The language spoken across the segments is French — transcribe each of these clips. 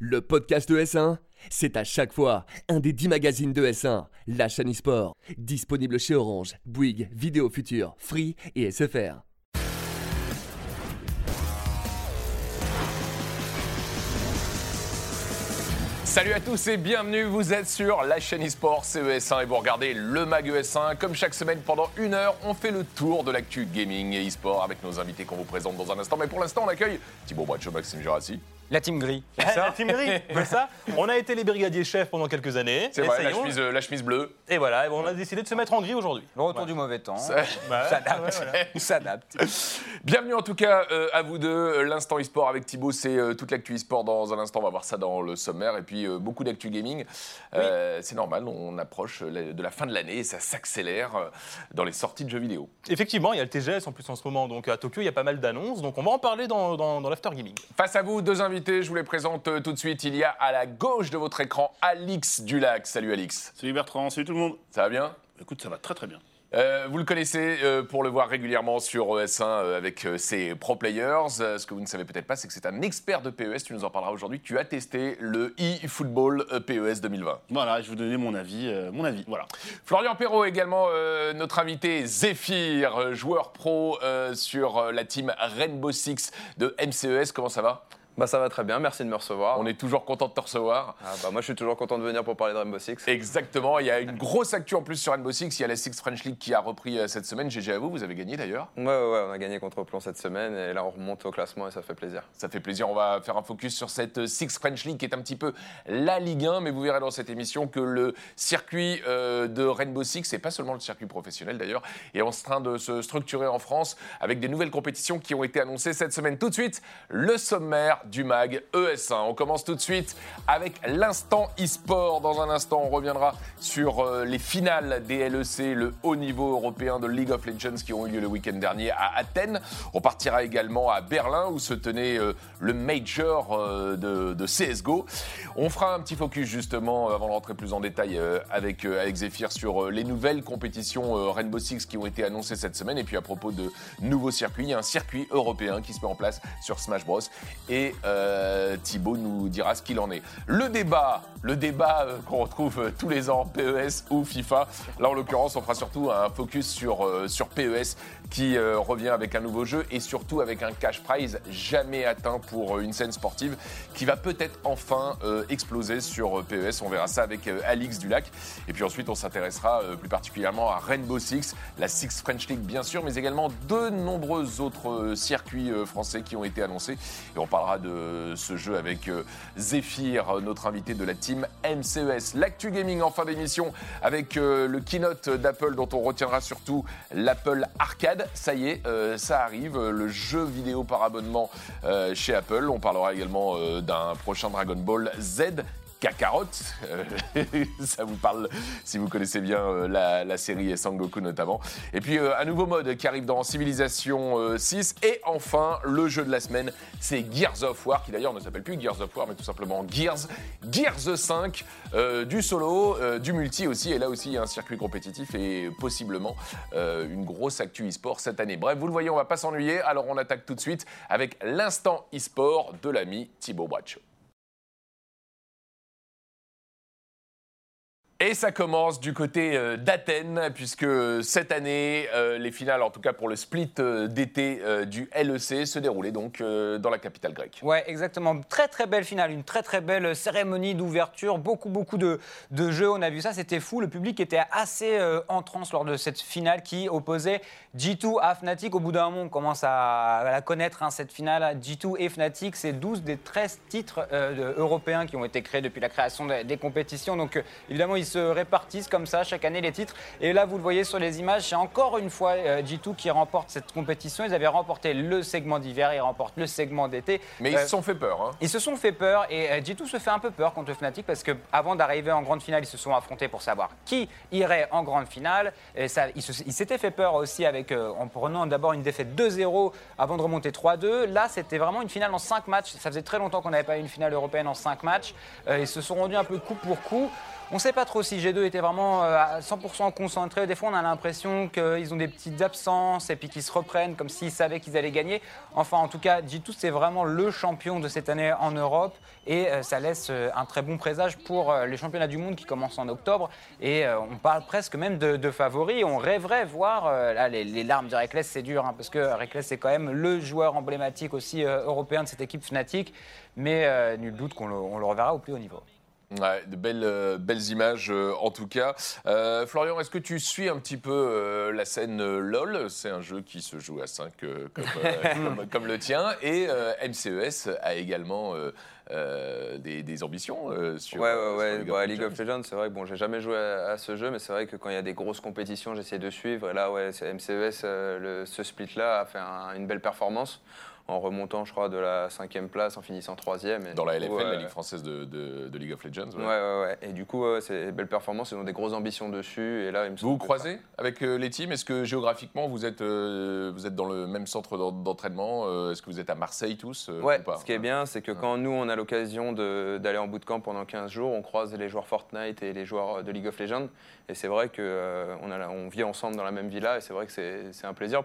Le podcast de S1, c'est à chaque fois un des 10 magazines de S1, la chaîne e-sport, disponible chez Orange, Bouygues, Vidéo Future, Free et SFR. Salut à tous et bienvenue, vous êtes sur la chaîne eSport CES1 et vous regardez le Mag ES1. Comme chaque semaine pendant une heure, on fait le tour de l'actu gaming et eSport avec nos invités qu'on vous présente dans un instant. Mais pour l'instant, on accueille Thibaut Bracho, Maxime Jurassi. La team gris. La team gris, c'est ça On a été les brigadiers chefs pendant quelques années. C'est vrai, la chemise, euh, la chemise bleue. Et voilà, et bon, on a décidé de se mettre en gris aujourd'hui. Le retour du mauvais temps. Ça- Bah, s'adapte. voilà. Bienvenue en tout cas euh, à vous deux. Euh, L'instant e-sport avec Thibaut, c'est euh, toute l'actu e-sport dans un instant. On va voir ça dans le sommaire. Et puis euh, beaucoup d'actu gaming. Euh, C'est normal, on approche de la fin de l'année et ça s'accélère dans les sorties de jeux vidéo. Effectivement, il y a le TGS en plus en ce moment, donc à Tokyo, il y a pas mal d'annonces, donc on va en parler dans, dans, dans l'After Gaming. Face à vous, deux invités, je vous les présente euh, tout de suite. Il y a à la gauche de votre écran Alix Dulac. Salut Alix. Salut Bertrand, salut tout le monde. Ça va bien? Écoute, ça va très très bien. Euh, vous le connaissez euh, pour le voir régulièrement sur ES1 euh, avec ses pro players. Ce que vous ne savez peut-être pas, c'est que c'est un expert de PES. Tu nous en parleras aujourd'hui. Tu as testé le e-football PES 2020. Voilà, je vais vous donner mon avis. mon avis, voilà. Florian Perrault également, notre invité Zephyr, joueur pro sur la team Rainbow Six de MCES. Comment ça va? Bah ça va très bien, merci de me recevoir. On est toujours content de te recevoir. Ah, bah, moi je suis toujours content de venir pour parler de Rainbow Six. Exactement, il y a une grosse actu en plus sur Rainbow Six. Il y a la Six French League qui a repris euh, cette semaine. GG à vous, vous avez gagné d'ailleurs. Ouais, ouais, ouais, on a gagné contre Plon cette semaine et là on remonte au classement et ça fait plaisir. Ça fait plaisir. On va faire un focus sur cette Six French League qui est un petit peu la Ligue 1, mais vous verrez dans cette émission que le circuit euh, de Rainbow Six, et pas seulement le circuit professionnel d'ailleurs, est en train de se structurer en France avec des nouvelles compétitions qui ont été annoncées cette semaine. Tout de suite, le sommaire du MAG ES1. On commence tout de suite avec l'instant e-sport. Dans un instant, on reviendra sur euh, les finales des LEC, le haut niveau européen de League of Legends qui ont eu lieu le week-end dernier à Athènes. On partira également à Berlin où se tenait euh, le major euh, de, CSGO. On fera un petit focus justement avant de rentrer plus en détail avec, avec Zephyr sur les nouvelles compétitions Rainbow Six qui ont été annoncées cette semaine. Et puis à propos de nouveaux circuits, il y a un circuit européen qui se met en place sur Smash Bros. Euh, Thibaut nous dira ce qu'il en est. Le débat, le débat euh, qu'on retrouve euh, tous les ans, PES ou FIFA. Là en l'occurrence, on fera surtout un focus sur, euh, sur PES qui revient avec un nouveau jeu et surtout avec un cash prize jamais atteint pour une scène sportive qui va peut-être enfin exploser sur PES. On verra ça avec Alix Dulac. Et puis ensuite, on s'intéressera plus particulièrement à Rainbow Six, la Six French League bien sûr, mais également de nombreux autres circuits français qui ont été annoncés. Et on parlera de ce jeu avec euh, Zephyr, euh, notre invité de la team MCES. L'actu gaming en fin d'émission avec euh, le keynote d'Apple dont on retiendra surtout l'Apple Arcade. Ça y est, ça arrive, le jeu vidéo par abonnement chez Apple. On parlera également d'un prochain Dragon Ball Z. Kakarot, Euh, ça vous parle si vous connaissez bien euh, la, série Sangoku notamment. Et puis euh, un nouveau mode qui arrive dans Civilization euh, 6. Et enfin, le jeu de la semaine, c'est Gears of War, qui d'ailleurs ne s'appelle plus Gears of War, mais tout simplement Gears. Gears 5, euh, du solo, du multi aussi. Et là aussi, il y a un circuit compétitif et possiblement une grosse actu e-sport cette année. Bref, vous le voyez, on va pas s'ennuyer. Alors on attaque tout de suite avec l'instant e-sport de l'ami Thibaut Bracho. Et ça commence du côté euh, d'Athènes, puisque cette année, euh, les finales, en tout cas pour le split euh, d'été euh, du LEC, se déroulaient donc euh, dans la capitale grecque. Ouais, exactement. Très très belle finale, une très très belle cérémonie d'ouverture, beaucoup beaucoup de, de jeux. On a vu ça, c'était fou. Le public était assez euh, en transe lors de cette finale qui opposait G2 à Fnatic. Au bout d'un moment, on commence à, la connaître hein, cette finale. G2 et Fnatic, c'est 12 des 13 titres euh, européens qui ont été créés depuis la création des, compétitions. Donc euh, évidemment, ils se répartissent comme ça chaque année les titres. Et là, vous le voyez sur les images, c'est encore une fois euh, G2 qui remporte cette compétition. Ils avaient remporté le segment d'hiver, ils remportent le segment d'été. Mais Euh, ils se sont fait peur. Hein. ils se sont fait peur et euh, G2 se fait un peu peur contre Fnatic parce que avant d'arriver en grande finale, ils se sont affrontés pour savoir qui irait en grande finale. Et ça, ils s'étaient fait peur aussi avec, euh, en prenant d'abord une défaite 2-0 avant de remonter 3-2. Là, c'était vraiment une finale en 5 matchs. Ça faisait très longtemps qu'on n'avait pas eu une finale européenne en 5 matchs. Euh, ils se sont rendus un peu coup pour coup. On ne sait pas trop si G2 était vraiment euh, à 100% concentré. Des fois, on a l'impression qu'ils ont des petites absences et puis qu'ils se reprennent comme s'ils savaient qu'ils allaient gagner. Enfin, en tout cas, G2, c'est vraiment le champion de cette année en Europe et euh, ça laisse euh, un très bon présage pour les championnats du monde qui commencent en octobre. Et on parle presque même de, de favoris. On rêverait voir, les, larmes du Reckless, c'est dur, hein, parce que Reckless, c'est quand même le joueur emblématique aussi européen de cette équipe Fnatic. Mais nul doute qu'on le, on le reverra au plus haut niveau. Ouais, de belles, euh, belles images euh, en tout cas. Euh, Florian, est-ce que tu suis un petit peu la scène LOL? C'est un jeu qui se joue à 5 comme, comme, comme le tien. Et MCES a également des, des ambitions sur, Ouais, ouais, sur ouais. League Bah, of League of Legends. C'est vrai que bon, j'ai jamais joué à, à ce jeu, mais c'est vrai que quand il y a des grosses compétitions, j'essaie de suivre. Et là, ouais, MCES, le- ce split-là a fait un- une belle performance en remontant, je crois, de la cinquième place, en finissant troisième. Dans la LFL, coup, la euh, Ligue française de, de- de League of Legends. ouais. Ouais, ouais, ouais. Et du coup, c'est une belle performance. Ils ont des grosses ambitions dessus. Et là, il me Vous vous croisez avec euh, les teams? Est-ce que géographiquement vous êtes, euh, vous êtes dans le même centre d'en- d'entraînement Est-ce que vous êtes à Marseille tous Ouais, ou pas? ce qui est bien, c'est que quand nous, on a l'occasion d'aller en bootcamp pendant 15 jours, on croise les joueurs Fortnite et les joueurs de League of Legends. Et c'est vrai qu'on on vit ensemble dans la même villa et c'est vrai que c'est un plaisir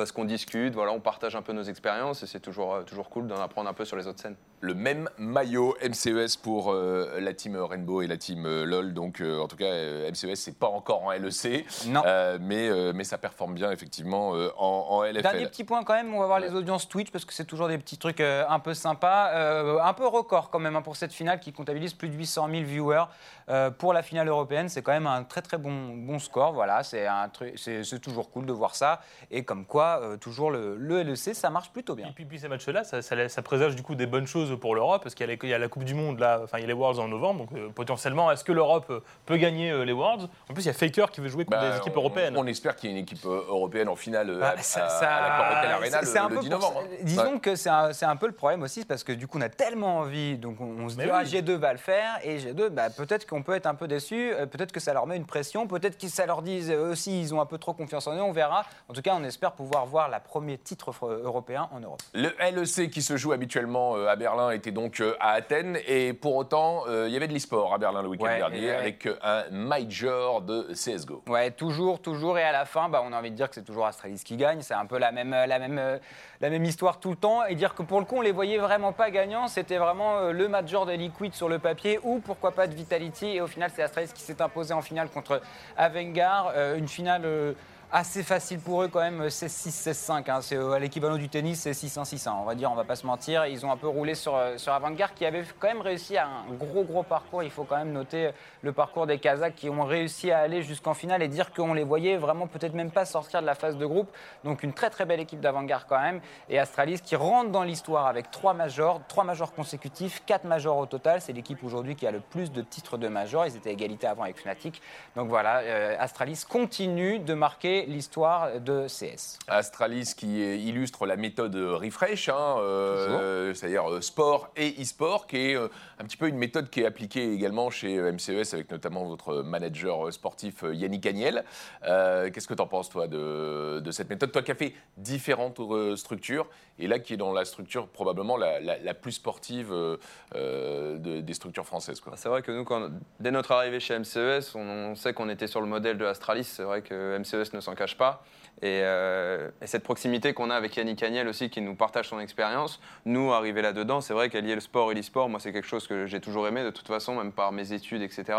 parce qu'on discute, voilà, on partage un peu nos expériences et c'est toujours, euh, toujours cool d'en apprendre un peu sur les autres scènes. Le même maillot MCES pour euh, la team Rainbow et la team euh, LOL. Donc, euh, en tout cas, euh, MCES, c'est pas encore en LEC, Non. euh, mais, euh, mais ça performe bien, effectivement, euh, en, en LFL. Dernier petit point quand même, on va voir les audiences Twitch parce que c'est toujours des petits trucs euh, un peu sympas. Euh, un peu record quand même hein, pour cette finale qui comptabilise plus de 800 000 viewers. Euh, pour la finale européenne, c'est quand même un très très bon, bon score. Voilà, c'est un truc, c'est c'est toujours cool de voir ça. Et comme quoi, euh, toujours le, le LEC, ça marche plutôt bien. Et puis, puis ces matchs-là, ça, ça- ça présage du coup des bonnes choses pour l'Europe, parce qu'il y, a y la Coupe du Monde, là, enfin il y a les Worlds en novembre, donc euh, potentiellement, est-ce que l'Europe euh, peut gagner euh, les Worlds? En plus, il y a Faker qui veut jouer contre Bah, des équipes on- européennes. On, espère qu'il y a une équipe européenne en finale Bah, à, ça- à- ça- à la Corotel Arena le, un le peu 10 pour novembre. ça- hein. Disons Ouais. que c'est un, peu le problème aussi, parce que du coup, on a tellement envie, donc on, on se dit, Mais ah, oui. G2 va le faire, et G2, bah, peut-être qu'on peut être un peu déçu, peut-être que ça leur met une pression, peut-être que ça leur dit eux aussi, ils ont un peu trop confiance en eux, on verra. En tout cas, on espère pouvoir voir la premier titre européen en Europe. Le LEC qui se joue habituellement à Berlin était donc euh, à Athènes et pour autant euh, il y avait de l'e-sport à Berlin le week-end Ouais, dernier ouais. avec euh, un major de CSGO. Ouais, toujours, toujours. Et à la fin, bah, on a envie de dire que c'est toujours Astralis qui gagne. C'est un peu la même, la, même, la même histoire tout le temps. Et dire que pour le coup, on les voyait vraiment pas gagnants. C'était vraiment le major de Liquid sur le papier ou pourquoi pas de Vitality. Et au final, c'est Astralis qui s'est imposé en finale contre Avengar. Euh, une finale. euh, Assez facile pour eux quand même, 16-6, 16-5. hein. C'est euh, l'équivalent du tennis, c'est 6-1, 6-1. On va dire, on va pas se mentir. Ils ont un peu roulé sur, euh, sur Avantgarde qui avait quand même réussi à un gros gros parcours. Il faut quand même noter euh, le parcours des Kazakhs qui ont réussi à aller jusqu'en finale et dire qu'on les voyait vraiment peut-être même pas sortir de la phase de groupe. Donc une très très belle équipe d'Avantgarde quand même. Et Astralis qui rentre dans l'histoire avec trois majors, trois majors consécutifs, quatre majors au total. C'est l'équipe aujourd'hui qui a le plus de titres de majors. Ils étaient à égalité avant avec Fnatic. Donc voilà, euh, Astralis continue de marquer l'histoire de CS. Astralis qui illustre la méthode euh, refresh, hein, euh, c'est-à-dire euh, sport et e-sport, qui est un petit peu une méthode qui est appliquée également chez MCES avec notamment votre manager sportif Yannick Agnel. Euh, Qu'est-ce que tu en penses toi de, de cette méthode? Toi qui as fait différentes structures et là qui est dans la structure probablement la, la- la plus sportive euh, de- des structures françaises. C'est vrai que nous, quand, dès notre arrivée chez MCES, on, on sait qu'on était sur le modèle de Astralis. C'est vrai que MCES ne s'en cache pas. Et, euh, et cette proximité qu'on a avec Yannick Agnel aussi, qui nous partage son expérience, nous, arriver là-dedans, c'est vrai qu'allier le sport et l'e-sport, moi, c'est quelque chose que j'ai toujours aimé, de toute façon, même par mes études, etc.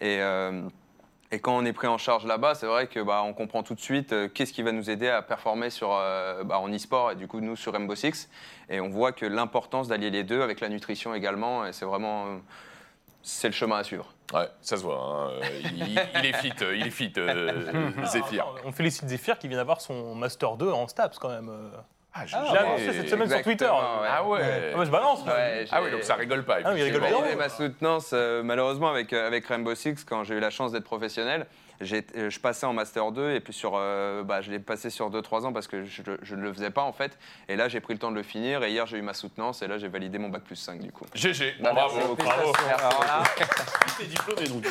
Et. euh, et quand on est pris en charge là-bas, c'est vrai que bah, on comprend tout de suite euh, qu'est-ce qui va nous aider à performer sur, bah, en e-sport et du coup nous sur Rainbow Six. Et on voit que l'importance d'allier les deux avec la nutrition également, c'est vraiment c'est le chemin à suivre. Ouais, ça se voit. hein, euh, Il, il est fit, euh, il est fit, euh, Zéphyr. On félicite Zephyr qui vient d'avoir son Master 2 en STAPS quand même. euh. Ah, J'ai annoncé cette semaine sur Twitter. Exactement, ouais. Ah ouais. Ah, moi, je balance. Ah oui, donc ça rigole pas. Ah oui, il rigole validé ma soutenance, euh, malheureusement, avec, euh, avec Rainbow Six, quand j'ai eu la chance d'être professionnel, euh, je passais en Master 2 et puis sur, euh, bah, je l'ai passé sur 2-3 ans parce que je, je ne le faisais pas en fait. Et là, j'ai pris le temps de le finir et hier, j'ai eu ma soutenance et là, j'ai validé mon bac plus 5 du coup. GG, Bah, bravo. merci. Bravo. Là, T'es diplômé donc.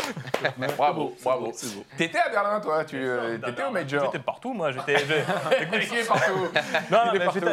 Bravo, bravo. T'étais à Berlin, toi Tu euh, t'étais au Major J'étais partout, moi. J'étais. partout. Non,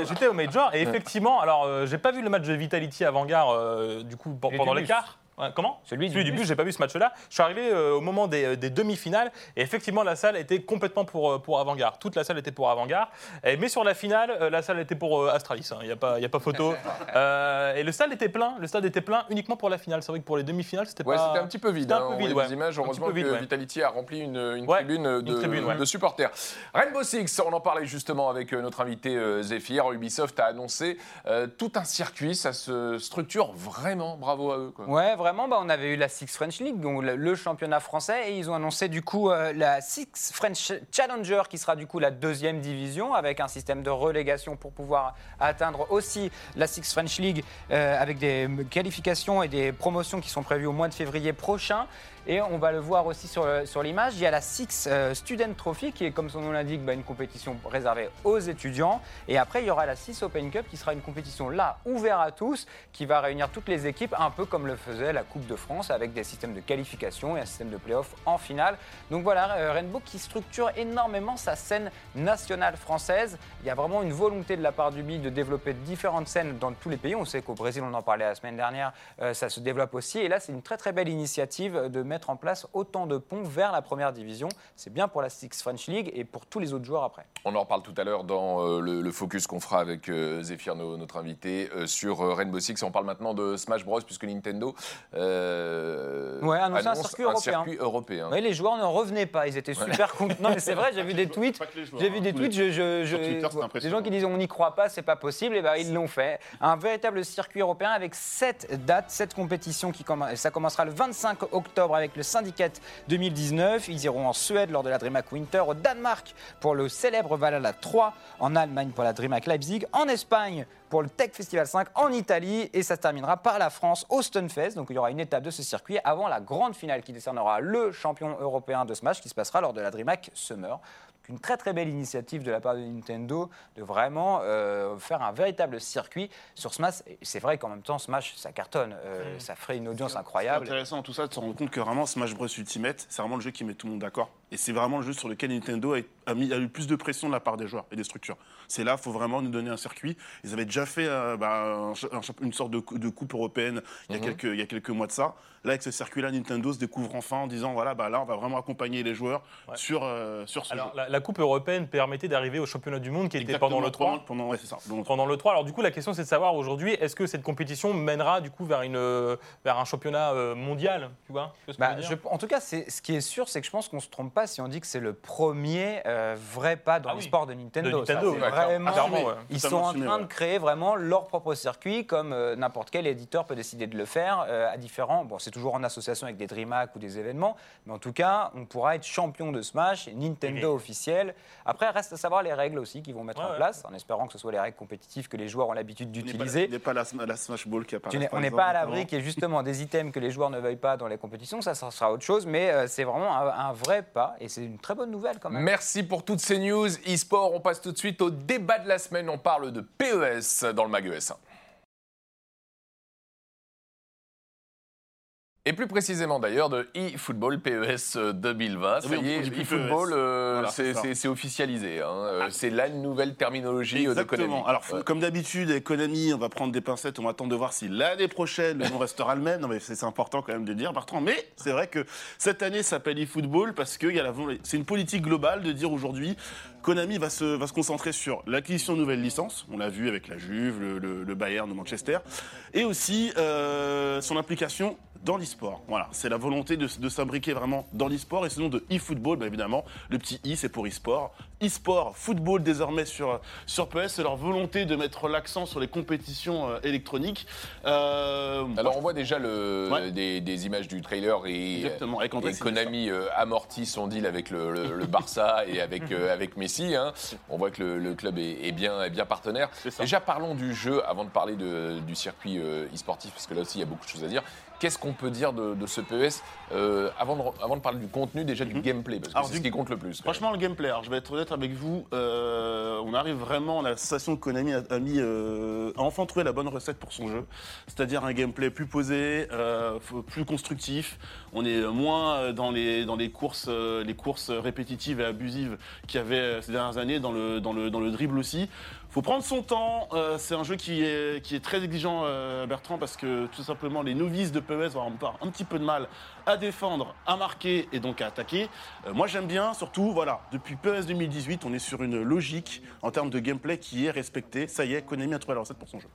j'étais- au Major et effectivement, alors euh, j'ai pas vu le match de Vitality avant-gare du coup pendant l'écart. Ouais, comment? Celui du du bus. bus, j'ai pas vu ce match-là. Je suis arrivé euh, au moment des, des demi-finales et effectivement la salle était complètement pour, euh, pour Avant-Garde. Toute la salle était pour Avant-Garde. Mais sur la finale, euh, la salle était pour euh, Astralis. Il n'y a, pas- y a pas photo. Euh, et le stade était plein. Le stade était plein uniquement pour la finale. C'est vrai que pour les demi-finales, c'était Ouais, pas. c'était un petit peu vide. C'était un hein. peu On vide, voit ouais. des images. Heureusement que. Vitality a rempli une, une Ouais, tribune, de, tribune, ouais. de supporters. Rainbow Six, on en parlait justement avec euh, notre invité euh, Zephyr. Ubisoft a annoncé euh, tout un circuit. Ça se structure vraiment. Bravo à eux. quoi. Ouais, vraiment, bah, on avait eu la Six French League, donc le, championnat français, et ils ont annoncé du coup euh, la Six French Challenger, qui sera du coup la deuxième division, avec un système de relégation pour pouvoir atteindre aussi la Six French League, euh, avec des qualifications et des promotions qui sont prévues au mois de février prochain. Et on va le voir aussi sur, l'image, il y a la Six euh, Student Trophy, qui est comme son nom l'indique, bah, une compétition réservée aux étudiants. Et après, il y aura la Six Open Cup, qui sera une compétition là, ouverte à tous, qui va réunir toutes les équipes, un peu comme le faisait la Coupe de France, avec des systèmes de qualification et un système de play-off en finale. Donc voilà, euh, Rainbow qui structure énormément sa scène nationale française. Il y a vraiment une volonté de la part du BI de développer différentes scènes dans tous les pays. On sait qu'au Brésil, on en parlait la semaine dernière, euh, ça se développe aussi. Et là, c'est une très très belle initiative de mettre en place autant de ponts vers la première division. C'est bien pour la Six French League et pour tous les autres joueurs après. On en reparle tout à l'heure dans euh, le, le focus qu'on fera avec euh, Zephyr, no- notre invité, euh, sur euh, Rainbow Six. On parle maintenant de Smash Bros, puisque Nintendo euh, Ouais, annonce un circuit européen. circuit européen. Les joueurs ne revenaient pas, ils étaient super contents. Non, mais c'est vrai, j'ai vu des tweets. J'ai vu hein, des tweets, je, je, Twitter, des gens qui disent on n'y croit pas, c'est pas possible, et ben ils l'ont fait. Un véritable circuit européen avec sept dates, sept compétitions qui commen- ça commencera le 25 octobre avec le Syndicate 2019. Ils iront en Suède lors de la DreamHack Winter, au Danemark pour le célèbre Valhalla 3, en Allemagne pour la DreamHack Leipzig, en Espagne pour le Tech Festival 5 en Italie et ça se terminera par la France au Stunfest. Donc il y aura une étape de ce circuit avant la grande finale qui décernera le champion européen de Smash qui se passera lors de la DreamHack Summer. Une très très belle initiative de la part de Nintendo de vraiment euh, faire un véritable circuit sur Smash. C'est vrai qu'en même temps Smash ça cartonne, Euh, ça ferait une audience C'est incroyable. intéressant tout ça de se rendre compte que vraiment Smash Bros Ultimate, c'est vraiment le jeu qui met tout le monde d'accord. Et c'est vraiment le jeu sur lequel Nintendo a, a mis, a eu plus de pression de la part des joueurs et des structures. C'est là, il faut vraiment nous donner un circuit. Ils avaient déjà fait euh, bah, un une sorte de, cou- de coupe européenne il y, a quelques, il y a quelques mois de ça. Là, avec ce circuit-là, Nintendo se découvre enfin en disant voilà, bah, là, on va vraiment accompagner les joueurs Ouais. sur, euh, sur ce Alors, jeu. la, la Coupe européenne permettait d'arriver au championnat du monde qui était pendant le 3. Pendant, pendant- ouais, c'est ça. pendant le Pendant le 3. Alors du coup, la question c'est de savoir aujourd'hui, est-ce que cette compétition mènera du coup vers, une, euh, vers un championnat euh, mondial Tu vois Tu vois ce que je Bah, je- en tout cas, ce qui est sûr, c'est que je pense qu'on ne se trompe pas si on dit que c'est le premier euh, vrai pas dans Ah les oui. sports de Nintendo. De Nintendo, Ça, c'est ouais, vraiment, clairement, ouais. Ils sont en train de créer vraiment leur propre circuit, comme euh, n'importe quel éditeur peut décider de le faire euh, à différents. Bon, c'est toujours en association avec des DreamHack ou des événements, mais en tout cas, on pourra être champion de Smash, Nintendo officiel. Après, reste à savoir les règles aussi qu'ils vont mettre Ouais, en place, en espérant que ce soit les règles compétitives que les joueurs ont l'habitude d'utiliser. on n'est pas la, la Smash Ball qui apparaît. Tu n'es- par on n'est exemple, pas à l'abri qu'il y ait justement des items que les joueurs ne veuillent pas dans les compétitions, ça, ça sera autre chose, mais c'est vraiment un, un vrai pas et c'est une très bonne nouvelle quand même. Merci pour toutes ces news e-sport. On passe tout de suite au débat de la semaine. On parle de PES dans le Mag ES1. Et plus précisément d'ailleurs de eFootball PES 2020. Ça oui, on- y est, eFootball, PES. euh, Voilà, c'est ça. officialisé. hein. Euh, C'est la nouvelle terminologie euh. Exactement. Alors, Ouais. comme d'habitude, Konami, on va prendre des pincettes, on va attendre de voir si l'année prochaine, le nom restera le même. Non, mais c'est important quand même de dire, Bertrand. Mais c'est vrai que cette année s'appelle eFootball parce que c'est une politique globale de dire aujourd'hui, Konami va se, concentrer sur l'acquisition de nouvelles licences. On l'a vu avec la Juve, le, le- le Bayern de Manchester. Et aussi euh, son implication dans l'e-sport. Voilà, c'est la volonté de, de s'imbriquer vraiment dans l'e-sport et sinon de e-football, bah évidemment, le petit i c'est pour e-sport. E-sport, football désormais sur, sur PS, c'est leur volonté de mettre l'accent sur les compétitions euh, électroniques. Euh, Alors on voit déjà le, Ouais. des, des images du trailer et, Exactement. Konami euh, amortit son deal avec le, le- le Barça et avec, euh, avec Messi. hein. On voit que le, club est, est bien, est bien partenaire. Déjà parlons du jeu avant de parler de- du circuit e-sportif parce que là aussi il y a beaucoup de choses à dire. Qu'est-ce qu'on peut dire de, de ce PES euh, avant, de, avant de parler du contenu, déjà du Mhm. gameplay parce que c'est du- ce qui compte le plus. Franchement, le gameplay, alors je vais être honnête avec vous, euh, on arrive vraiment, l'association de Konami a, a mis, euh, a enfin trouvé la bonne recette pour son jeu, c'est-à-dire un gameplay plus posé, plus constructif, on est moins dans les, dans les, courses, les courses répétitives et abusives qu'il y avait ces dernières années, dans le, dans le, dans le dribble aussi. Faut prendre son temps. c'est un jeu qui est, qui est très exigeant, Bertrand, parce que tout simplement, les novices de PES vont avoir un petit peu de mal à défendre, à marquer et donc à attaquer. Euh, moi, j'aime bien, surtout, voilà, depuis PES 2018, on est sur une logique en termes de gameplay qui est respectée. Ça y est, Konami a trouvé la recette pour son jeu.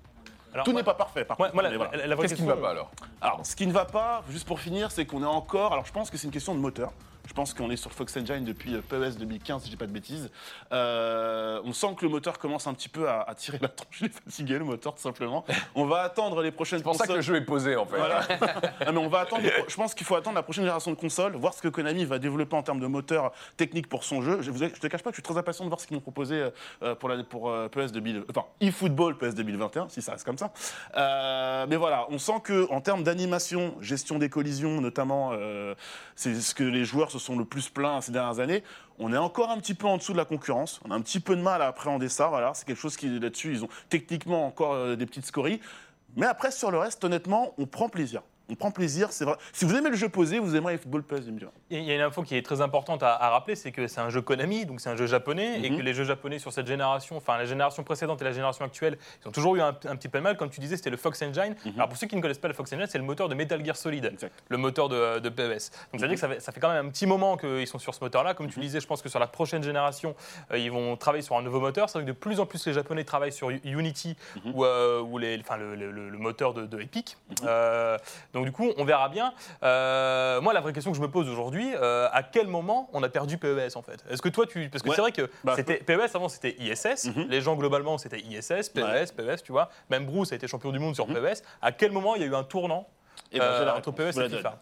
Alors, Tout n'est pas parfait, par moi- contre. moi, la, mais voilà. la- la vraie Qu'est-ce qui ne va pas alors? Alors, ce qui ne va pas, juste pour finir, c'est qu'on est encore. Alors, je pense que c'est une question de moteur. Je pense qu'on est sur Fox Engine depuis euh, PES 2015, si je dis pas de bêtises. Euh, on sent que le moteur commence un petit peu à, à tirer la tronche. Il est fatigué, le moteur, tout simplement. On va attendre les prochaines C'est pour ça que le jeu est posé en fait. voilà. Mais on va attendre. Je pense qu'il faut attendre la prochaine génération de consoles, voir ce que Konami va développer en termes de moteur technique pour son jeu. Je, je te cache pas que je suis très impatient de voir ce qu'ils m'ont proposé euh, pour, la, pour PES 2000, enfin eFootball PES 2021, si ça reste comme ça. Euh, mais voilà, on sent que en termes d'animation, gestion des collisions, notamment, euh, c'est ce que les joueurs se sont le plus plaints ces dernières années. On est encore un petit peu en dessous de la concurrence. On a un petit peu de mal à appréhender ça. C'est quelque chose qui là-dessus, ils ont techniquement encore euh, des petites scories. Mais après, sur le reste, honnêtement, on prend plaisir. On prend plaisir, c'est vrai. Si vous aimez le jeu posé, vous aimerez football 2021. Il y a une info qui est très importante à, à rappeler, c'est que c'est un jeu Konami, donc c'est un jeu japonais, et Mhm. que les jeux japonais sur cette génération, enfin la génération précédente et la génération actuelle, ils ont toujours eu un, un petit peu de mal. Comme tu disais, c'était le Fox Engine. Alors pour ceux qui ne connaissent pas le Fox Engine, c'est le moteur de Metal Gear Solid, Exact. le moteur de, de PES. Donc ça veut dire que ça fait, ça fait quand même un petit moment qu'ils sont sur ce moteur-là. Comme tu disais, je pense que sur la prochaine génération, euh, ils vont travailler sur un nouveau moteur. C'est vrai que de plus en plus les Japonais travaillent sur Unity ou, euh, ou les, enfin, le, le- le- le moteur de, de Epic. Euh, donc du coup, on verra bien. Euh, moi, la vraie question que je me pose aujourd'hui, euh, à quel moment on a perdu PES en fait? Est-ce que toi, tu, parce que Ouais. c'est vrai que Bah, c'était PES avant, c'était ISS. Mhm. Les gens globalement, c'était ISS, PES, Ouais. PES, tu vois. Même Bruce a été champion du monde sur Mhm. PES. À quel moment il y a eu un tournant Et ben, Euh, j'ai la entre réponse. PES et FIFA?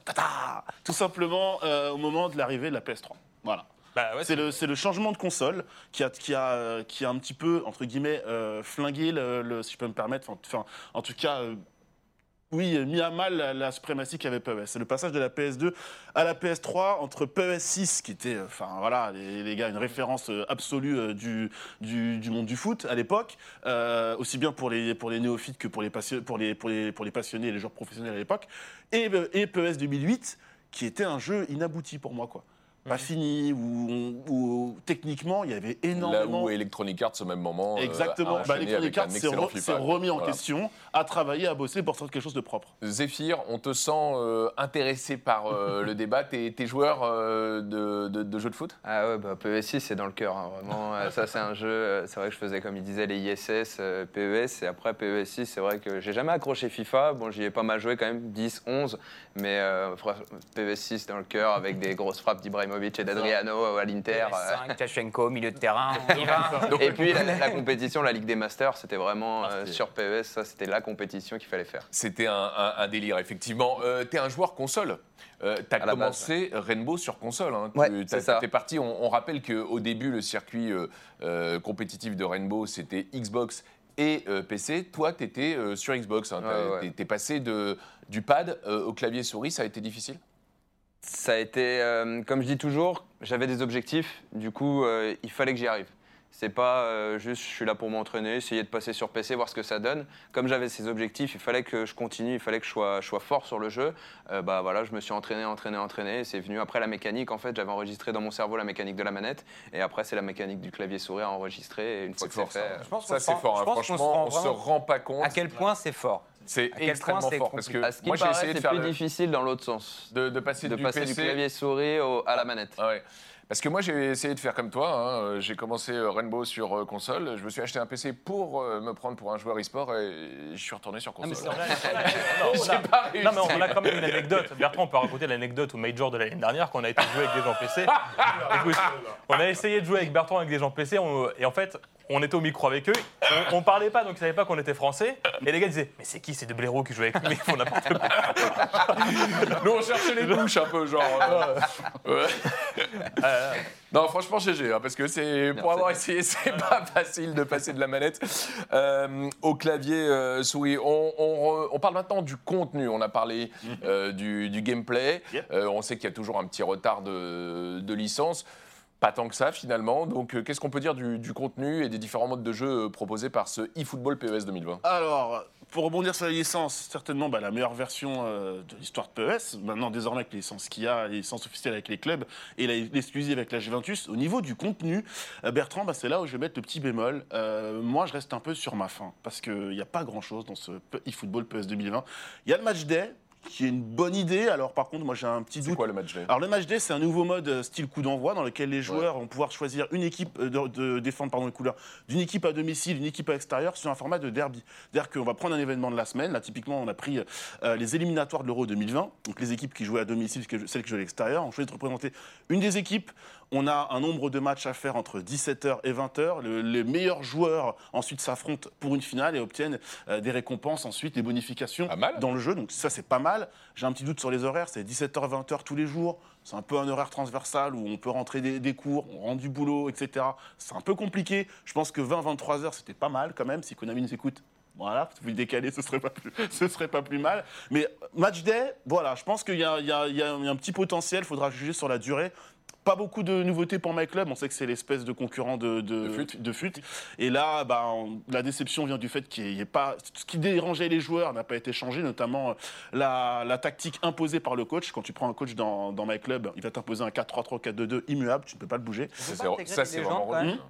Tout simplement au moment de l'arrivée de la PS3. Voilà. Bah ouais, C'est le, changement de console qui a, qui a, qui a un petit peu, entre guillemets, euh, flingué, le, le- si je peux me permettre, enfin, enfin, en tout cas, euh, oui, mis à mal la, la suprématie qu'avait PES. C'est le passage de la PS2 à la PS3 entre PES 6, qui était, euh, enfin voilà, les, gars, une référence euh, absolue euh, du, du, monde du foot à l'époque, aussi bien pour les, pour les néophytes que pour les, pour les, pour les, pour les passionnés et les joueurs professionnels à l'époque, et, et PES 2008, qui était un jeu inabouti pour moi, quoi. Pas fini, où, on- où techniquement il y avait Là énormément. où Electronic Arts au même moment. euh, Exactement. a Bah, Electronic Arts s'est re- remis en Voilà. question, a travaillé, a bossé pour sortir quelque chose de propre. Zéphyr, on te sent euh, intéressé par euh, le débat. T'es t'es joueur euh, de, de, de jeux de foot? Ah ouais, bah, PES6, c'est dans le cœur, hein, vraiment. Euh, ça, c'est un jeu, euh, c'est vrai que je faisais, comme il disait, les ISS, euh, PES, et après PES6, c'est vrai que j'ai jamais accroché FIFA. Bon, j'y ai pas mal joué quand même, 10, 11, mais euh, fra- PES6 dans le cœur, avec des grosses frappes d'Ibrahimovic et d'Adriano à l'Inter. euh. 5, Tachenko, milieu de terrain, on y va. Et puis la, la compétition, la Ligue des Masters, c'était vraiment euh, sur PES, ça c'était la compétition qu'il fallait faire. C'était un, un- un délire, effectivement. Euh, T'es un joueur console. Euh, T'as À la commencé Rainbow sur console. Hein. Ouais, Tu- c'est t'as- ça. T'es parti. On, on rappelle qu'au début, le circuit euh, euh, compétitif de Rainbow, c'était Xbox et euh, PC. Toi, tu étais sur Xbox. hein. T'as- Ouais, ouais. t'es- T'es passé de, du pad euh, au clavier souris. Ça a été difficile? Ça a été, euh, comme je dis toujours, j'avais des objectifs, du coup, euh, il fallait que j'y arrive. C'est pas euh, juste je suis là pour m'entraîner, essayer de passer sur PC, voir ce que ça donne. Comme j'avais ces objectifs, il fallait que je continue, il fallait que je sois, je sois fort sur le jeu. Euh, bah voilà, je me suis entraîné, entraîné, entraîné. et C'est venu après la mécanique. En fait, j'avais enregistré dans mon cerveau la mécanique de la manette, et après c'est la mécanique du clavier souris à enregistrer. Et une fois que c'est fait, ça. euh, Je pense qu'on Ça, se c'est fort. je hein. pense qu'on se Franchement, rend on se rend pas compte. À quel point c'est fort C'est extrêmement fort. Parce que à ce qui moi, j'ai essayé de c'est faire plus le- difficile dans l'autre sens, de, de passer de du passer PC du clavier souris au- à la manette. Ah ouais. Parce que moi, j'ai essayé de faire comme toi. hein. J'ai commencé euh, Rainbow sur euh, console. Je me suis acheté un PC pour euh, me prendre pour un joueur e-sport et je suis retourné sur Ah, mais console. c'est vrai. Non, on a- pas. Non, mais on a quand même une anecdote. Bertrand, on peut raconter l'anecdote au Major de l'année dernière quand on a été jouer avec des gens PC. Écoute, on a essayé de jouer avec Bertrand avec des gens PC on- et en fait, on était au micro avec eux. On, on parlait pas, donc ils savaient pas qu'on était français. Et les gars disaient Mais c'est qui ces deux blaireaux qui jouent avec nous? Ils font n'importe quoi. Nous, on cherchait les bouches un peu, genre. euh, ouais. Euh, Non, franchement, GG, hein, parce que c'est pour avoir essayé, c'est pas facile de passer de la manette euh, au clavier euh, souris. On, on re- on parle maintenant du contenu. On a parlé euh, du, du gameplay. Yep. Euh, on sait qu'il y a toujours un petit retard de, de licence. Pas tant que ça finalement. Donc euh, qu'est-ce qu'on peut dire du, contenu et des différents modes de jeu euh, proposés par ce eFootball PES 2020 Alors, pour rebondir sur la licence, certainement bah, la meilleure version euh, de l'histoire de PES. Maintenant, désormais, avec les licences qu'il y a, les licences officielles avec les clubs et l'exclusive avec la Juventus, au niveau du contenu, Bertrand, bah, c'est là où je vais mettre le petit bémol. Moi, je reste un peu sur ma faim parce qu'il n'y a pas grand-chose dans ce eFootball PES 2020. Il y a le match day qui est une bonne idée. Alors, par contre, moi, j'ai un petit C'est doute. quoi le match day Alors le match day, c'est un nouveau mode euh, style coup d'envoi dans lequel les joueurs vont pouvoir choisir une équipe euh, de, de défendre pardon les couleurs d'une équipe à domicile, une équipe à l'extérieur sur un format de derby. C'est-à-dire qu'on va prendre un événement de la semaine. Là, typiquement, on a pris euh, les éliminatoires de l'Euro 2020. Donc les équipes qui jouaient à domicile, celles qui jouaient à l'extérieur, on choisit de représenter une des équipes. On a un nombre de matchs à faire entre 17h et 20h. Le- les meilleurs joueurs ensuite s'affrontent pour une finale et obtiennent euh, des récompenses ensuite, des bonifications dans le jeu. Donc ça, c'est pas mal. J'ai un petit doute sur les horaires. C'est 17h, 20h tous les jours. C'est un peu un horaire transversal où on peut rentrer des, des cours, on rentre du boulot, etc. C'est un peu compliqué. Je pense que 20, 23 heures, c'était pas mal quand même. Si Konami nous écoute, voilà, vous le décaler, ce serait pas plus, ce serait pas plus mal. Mais match day, voilà, je pense qu'il y, y a un petit potentiel. Il faudra juger sur la durée. Pas beaucoup de nouveautés pour My Club. On sait que c'est l'espèce de concurrent de, de, De FUT. de FUT. Et là, bah, on- la déception vient du fait qu'il n'y ait pas. Ce qui dérangeait les joueurs n'a pas été changé, notamment euh, la, la tactique imposée par le coach. Quand tu prends un coach dans, dans My Club, il va t'imposer un 4-3-3, 4-2-2 immuable, tu ne peux pas le bouger. Ça, c'est- vraiment.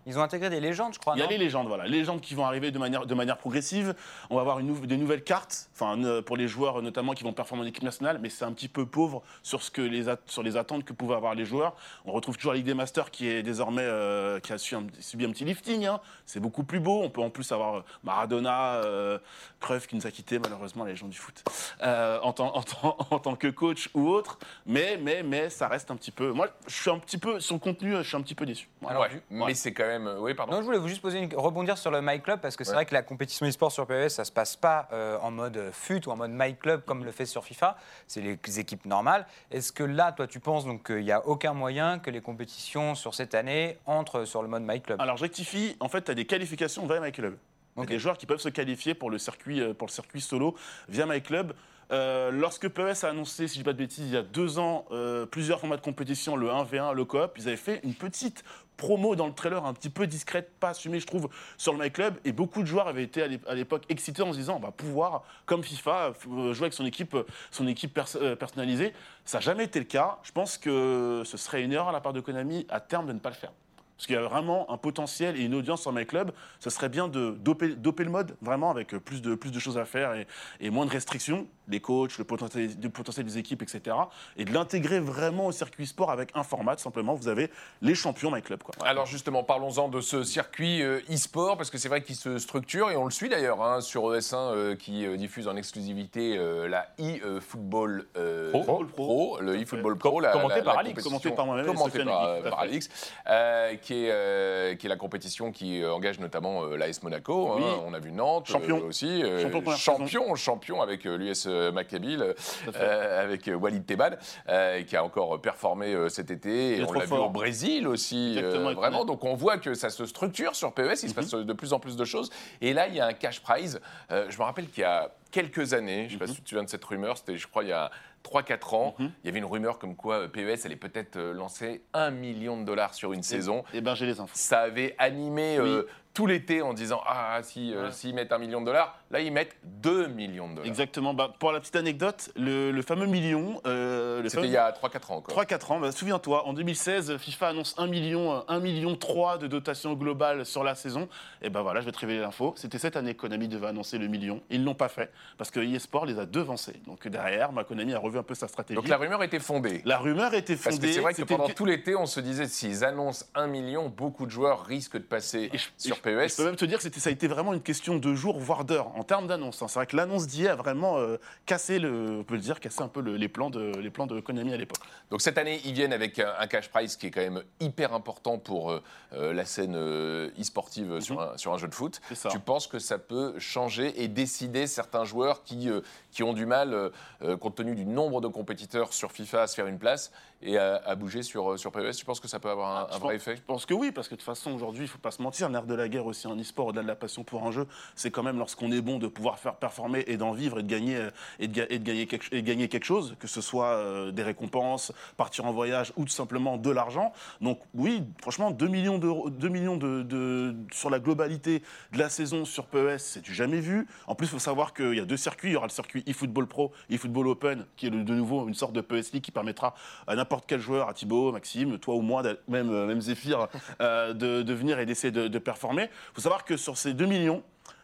Ils ont intégré des légendes, je crois. Il y a les légendes, voilà. Les légendes qui vont arriver de manière, de manière progressive. On va avoir une nou- des nouvelles cartes, enfin, ne- pour les joueurs euh, notamment qui vont performer en équipe nationale, mais c'est un petit peu pauvre sur, ce que les sur les attentes que pouvaient avoir les joueurs. On retrouve toujours la Ligue des Masters qui est désormais euh, qui a un- subi un petit lifting. hein. C'est beaucoup plus beau. On peut en plus avoir euh, Maradona, euh, Cruyff qui nous a quittés malheureusement, les gens du foot, euh, en, tant, en, tant, en tant que coach ou autre. Mais, mais, mais ça reste un petit peu. Moi, je suis un petit peu sur le contenu, je suis un petit peu déçu. Voilà. Alors, Ouais, c'est quand même. Oui, pardon. Non, je voulais vous juste poser une... rebondir sur le My Club parce que c'est Ouais. vrai que la compétition e-sport sur PES, ça se passe pas euh, en mode FUT ou en mode My Club comme le fait sur FIFA. C'est les équipes normales. Est-ce que là, toi, tu penses donc qu'il n'y a aucun moyen que les compétitions sur cette année entrent sur le mode My Club Alors, je rectifie. En fait, tu as des qualifications via MyClub. Il y a Ok. des joueurs qui peuvent se qualifier pour le circuit, euh, pour le circuit solo via MyClub. Euh, lorsque PES a annoncé, si je dis pas de bêtises, il y a deux ans, euh, plusieurs formats de compétition, le 1v1, le coop, ils avaient fait une petite promo dans le trailer un petit peu discrète, pas assumée, je trouve, sur le MyClub. Et beaucoup de joueurs avaient été à l'ép- à l'époque excités en se disant on va pouvoir, comme FIFA, euh, jouer avec son équipe, son équipe pers- personnalisée. Ça n'a jamais été le cas. Je pense que ce serait une erreur à la part de Konami à terme de ne pas le faire. Parce qu'il y a vraiment un potentiel et une audience sur My Club. Ce serait bien de doper, le mode, vraiment, avec plus de, choses à faire et moins de restrictions, les coachs, le potentiel, le potentiel des équipes, etc. Et de l'intégrer vraiment au circuit sport avec un format, tout simplement. Vous avez les champions My Club. Quoi. Alors justement, parlons-en de ce circuit euh, e-sport, parce que c'est vrai qu'il se structure, et on le suit d'ailleurs hein, sur ES1 euh, qui euh, diffuse en exclusivité euh, la e-football euh, Pro. Pro, le e-football. Pro, la, Commenté la- par la Alix. compétition- Commenté par moi-même commenté par, par. Alix, euh, qui, est, euh, qui est la compétition qui engage notamment euh, l'AS Monaco. hein. On a vu Nantes Champion. euh, aussi. euh, Champion champion, champion avec euh, l'US Maccabi, euh, euh, avec euh, Walid Tebad, euh, qui a encore performé euh, cet été. Et on l'a vu au Brésil aussi. Euh, vraiment, donc on voit que ça se structure sur PES, il se passe de plus en plus de choses. Et là, il y a un cash prize. Euh, je me rappelle qu'il y a quelques années, je ne sais pas si tu te souviens de cette rumeur, c'était je crois il y a 3-4 ans, il y avait une rumeur comme quoi euh, PES allait peut-être euh, lancer 1 million de dollars sur une saison. Et ben j'ai les infos. Ça avait animé euh, tout l'été en disant Ah, si, euh, s'ils mettent 1 million de dollars, là ils mettent 2 millions de dollars. Exactement. Bah, pour la petite anecdote, le, le fameux million, euh, le C'était fameux- il y a 3-4 ans encore. 3-4 ans, bah, souviens-toi, en 2016, FIFA annonce 1 million, euh, 1 million 3 de dotation globale sur la saison. Et ben voilà, je vais te révéler l'info. C'était cette année que Konami devait annoncer le million. Ils ne l'ont pas fait parce que eSport les a devancés. Donc derrière, bah, Konami a revu un peu sa stratégie. Donc la rumeur était fondée. La rumeur était Parce fondée. que c'est vrai que c'était pendant une- tout l'été, on se disait s'ils annoncent 1 million, beaucoup de joueurs risquent de passer Et je- sur je- PES. Je peux même te dire que ça a été vraiment une question de jours, voire d'heures, en termes d'annonce. hein. C'est vrai que l'annonce d'hier a vraiment euh, cassé, le, on peut le dire, cassé un peu le- les, plans de, les plans de Konami à l'époque. Donc cette année, ils viennent avec un, un cash prize qui est quand même hyper important pour euh, euh, la scène euh, e-sportive sur, un, sur un jeu de foot. Mhm. Ça. Tu penses que ça peut changer et décider certains joueurs qui, euh, qui ont du mal, euh, euh, compte tenu du nombre de compétiteurs sur FIFA, à se faire une place et à, à bouger sur, euh, sur PES Tu penses que ça peut avoir un, Ah, un vrai pense- effet? Je pense que oui, parce que de toute façon, aujourd'hui, il ne faut pas se mentir, l'ère de la guerre aussi en e-sport, au-delà de la passion pour un jeu, c'est quand même lorsqu'on est bon de pouvoir faire performer et d'en vivre et de gagner, euh, et de, ga- et de gagner, quelque, et gagner quelque chose, que ce soit euh, des récompenses, partir en voyage ou tout simplement de l'argent. Donc oui, franchement, 2 millions, d'euros, 2 millions de, de- sur la globalité de la saison sur PES, c'est du jamais vu. En plus, il faut savoir qu'il y a deux circuits. Il y aura le circuit eFootball Pro, eFootball Open, qui est de nouveau une sorte de PES League qui permettra à n'importe quel joueur, à Thibaut, Maxime, toi ou moi, même, euh, même Zéphyr, euh, de, de venir et d'essayer de, de performer. Il faut savoir que sur ces 2 millions,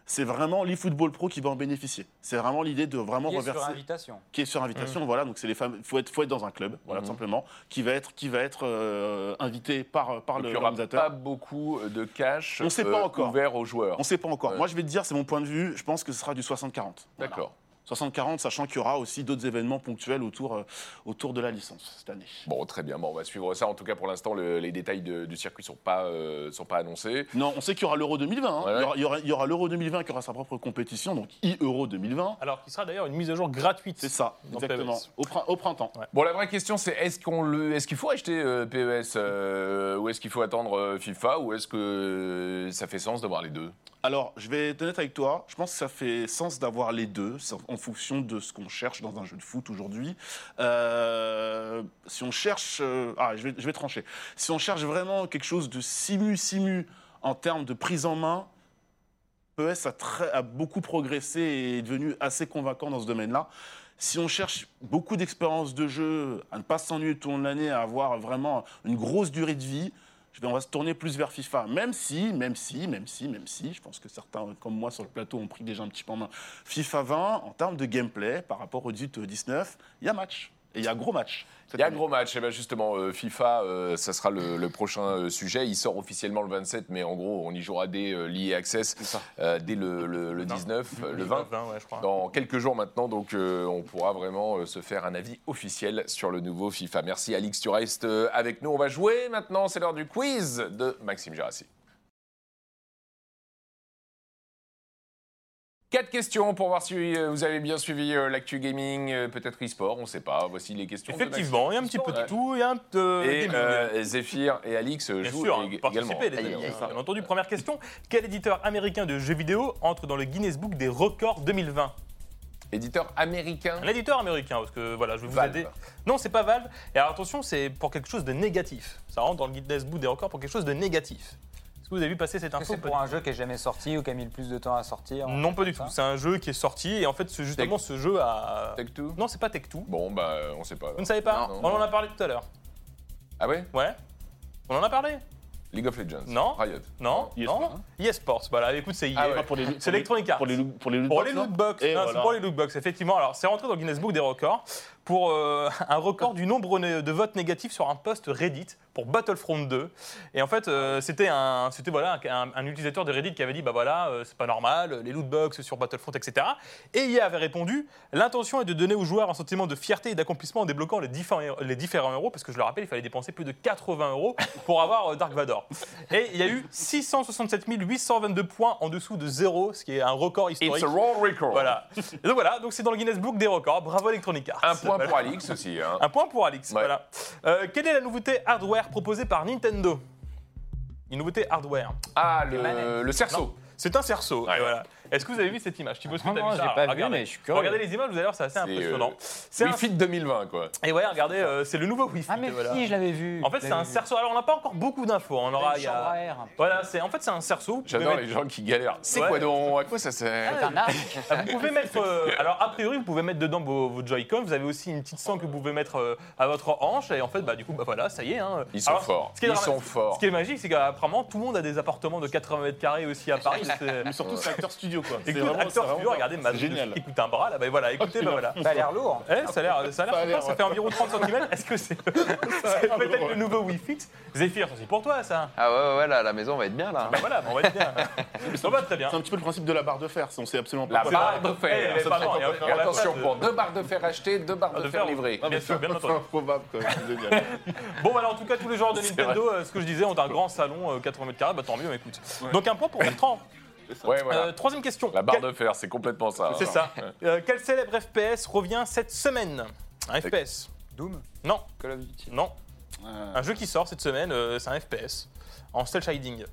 c'est vraiment l'eFootball Pro qui va en bénéficier. C'est vraiment l'idée de vraiment Qui est sur invitation. qui est sur invitation. Voilà, donc c'est les femmes. Faut être, faut être dans un club, voilà, tout simplement, qui va être, qui va être euh, invité par par Donc, le il n'y aura pas beaucoup de cash On sait pas euh, encore. ouvert aux joueurs. On ne sait pas encore. Moi, je vais te dire, c'est mon point de vue. Je pense que ce sera du 60-40. Voilà. D'accord. 60-40, sachant qu'il y aura aussi d'autres événements ponctuels autour, euh, autour de la licence cette année. Bon, très bien. Bon, on va suivre ça. En tout cas, pour l'instant, le- les détails de- du circuit ne sont, pas, euh, sont pas annoncés. Non, on sait qu'il y aura l'Euro 2020. hein. Ouais, ouais. Il y aura- Il y l'Euro 2020 qui aura sa propre compétition, donc e-Euro 2020. Alors, qui sera d'ailleurs une mise à jour gratuite. C'est ça, Dans exactement. Au, prin- au printemps. Bon, la vraie question, c'est est-ce qu'on le, est-ce qu'il faut acheter euh, PES euh, ou est-ce qu'il faut attendre euh, FIFA ou est-ce que euh, ça fait sens d'avoir les deux? Alors, je vais être honnête avec toi. Je pense que ça fait sens d'avoir les deux en fonction de ce qu'on cherche dans un jeu de foot aujourd'hui. Euh, si on cherche. euh, ah, je vais, trancher. Si on cherche vraiment quelque chose de simu-simu en termes de prise en main, PES a, beaucoup progressé et est devenu assez convaincant dans ce domaine-là. Si on cherche beaucoup d'expérience de jeu, à ne pas s'ennuyer tout long de l'année, à avoir vraiment une grosse durée de vie, on va se tourner plus vers FIFA. Même si, même si, même si, même si, je pense que certains comme moi sur le plateau ont pris déjà un petit peu en main. FIFA 20, en termes de gameplay, par rapport au 18-19, il y a match. Et il y a gros match. Il y a un gros match. Et ben justement, euh, FIFA, euh, ça sera le, le prochain euh, sujet. Il sort officiellement le 27, mais en gros, on y jouera dès euh, l'EA Access, euh, dès le, le- le 19, euh, le 20. 20, ouais, je crois. Dans quelques jours maintenant, donc euh, on pourra vraiment euh, se faire un avis officiel sur le nouveau FIFA. Merci Alix, tu restes avec nous. On va jouer maintenant, c'est l'heure du quiz de Maxime Gérassi. Quatre questions pour voir si euh, vous avez bien suivi euh, l'actu gaming, euh, peut-être e-sport, on ne sait pas. Voici les questions. de Effectivement, il y a un petit peu de tout, il y a un peu. Et euh, Zéphyr et Alix Bien jouent sûr, ég- également. les amis. Bien entendu, première question. Quel éditeur américain de jeux vidéo entre dans le Guinness Book des records 2020 Éditeur américain. Un éditeur américain, parce que voilà, je vais vous Valve. aider. Non, c'est pas Valve. Et alors attention, c'est pour quelque chose de négatif. Ça rentre dans le Guinness Book des records pour quelque chose de négatif. Est-ce que vous avez vu passer cette info c'est pour un jeu qui est jamais sorti ou qui a mis le plus de temps à sortir Non, pas du tout. C'est un jeu qui est sorti et en fait, ce- justement, ce jeu a. Tech2 Non, c'est pas Tech2. Bon, bah, on sait pas. Vous ne savez pas Non. On en a parlé tout à l'heure. Ah ouais? Ouais On en a parlé? League of Legends. Non. Riot. Non eSports. Non eSports. Voilà, écoute, c'est Ah EA. Pour les- C'est Electronic Arts. Pour les, loo- pour les loot Pour box, les là loot box, c'est pour les loot box, effectivement. Alors, c'est rentré dans le Guinness Book des records pour euh, un record du nombre de votes négatifs sur un post Reddit pour Battlefront 2. Et en fait, euh, c'était un, c'était voilà un, un utilisateur de Reddit qui avait dit bah voilà, euh, c'est pas normal, les loot box sur Battlefront, etc. Et il avait répondu l'intention est de donner aux joueurs un sentiment de fierté et d'accomplissement en débloquant les différents, les différents euros, parce que je le rappelle, il fallait dépenser plus de 80 euros pour avoir Dark Vador. Et il y a eu 667 822 points en dessous de zéro, ce qui est un record It's historique. a raw record. Voilà. Et donc voilà, donc c'est dans le Guinness Book des records. Bravo Electronic Arts. Un point Voilà. pour Alix aussi. Hein. Un point pour Alix. Ouais. Voilà. Euh, quelle est la nouveauté hardware proposée par Nintendo? Une nouveauté hardware. Ah, manettes. le, le cerceau. C'est un cerceau. Ouais. et voilà. Est-ce que vous avez vu cette image Thibaut, est-ce que Non, t'as non, vu ça j'ai Alors, pas vu, regardez. mais je suis curieux. Regardez les images, vous allez voir, c'est assez C'est, impressionnant. euh, C'est un- Wii Fit 2020, quoi. Et ouais, regardez, euh, c'est le nouveau Wii Fit. Ah mais voilà. si, je l'avais vu. En fait, c'est un cerceau. Alors, on n'a pas encore beaucoup d'infos. On aura. il y a- chambre à air. Voilà, c'est en fait c'est un cerceau. Vous pouvez J'adore mettre- les gens qui galèrent. C'est Ouais. quoi donc? À quoi ça sert? C'est un arc. Ah, Vous pouvez mettre. euh, alors, a priori, vous pouvez mettre dedans vos, vos Joy-Con. Vous avez aussi une petite sangle que vous pouvez mettre euh, à votre hanche. Et en fait, bah, du coup, bah, voilà, ça y est. hein. Ils sont Alors, forts. ce qui est Ils sont forts. Ce qui est magique, c'est qu'apparemment, tout le monde a des appartements de 80 mètres carrés aussi à Paris. C'est- Mais surtout, c'est acteur studio, quoi. C'est Écoute, vraiment- acteur studio, regardez, ma génial. écoute un bras là, bah voilà, écoutez, bah voilà. Ça a l'air lourd. Eh, ça a l'air, ça a l'air Ça a ça fait environ 30 cm. Est-ce que c'est, c'est peut-être le nouveau Wii Fit Zephyr, ça c'est pour toi ça. Ah ouais, ouais, ouais, là, la maison va être bien là. Bah voilà, on va être bien. On va très bien. C'est un petit peu le principe de la barre de fer. On sait absolument pas La quoi barre de Eh, fer. Ça Attention, pour deux barres de fer achetées, deux barres de, fer livrées. Bien sûr, bien entendu. improbable, quoi. Bon, voilà, en tout cas, tous les joueurs de Nintendo, euh, ce que je disais, ont un grand salon, euh, 80 mètres carrés, bah tant mieux, écoute. Donc un point pour Bertrand. Ouais, voilà. Euh, troisième question. La barre Quel- de fer, c'est complètement ça. C'est ça. Euh, quel célèbre FPS revient cette semaine? Un FPS Doom? Non, Call of Duty. non. Euh, Un jeu qui sort cette semaine, euh, c'est un FPS. En cel shading.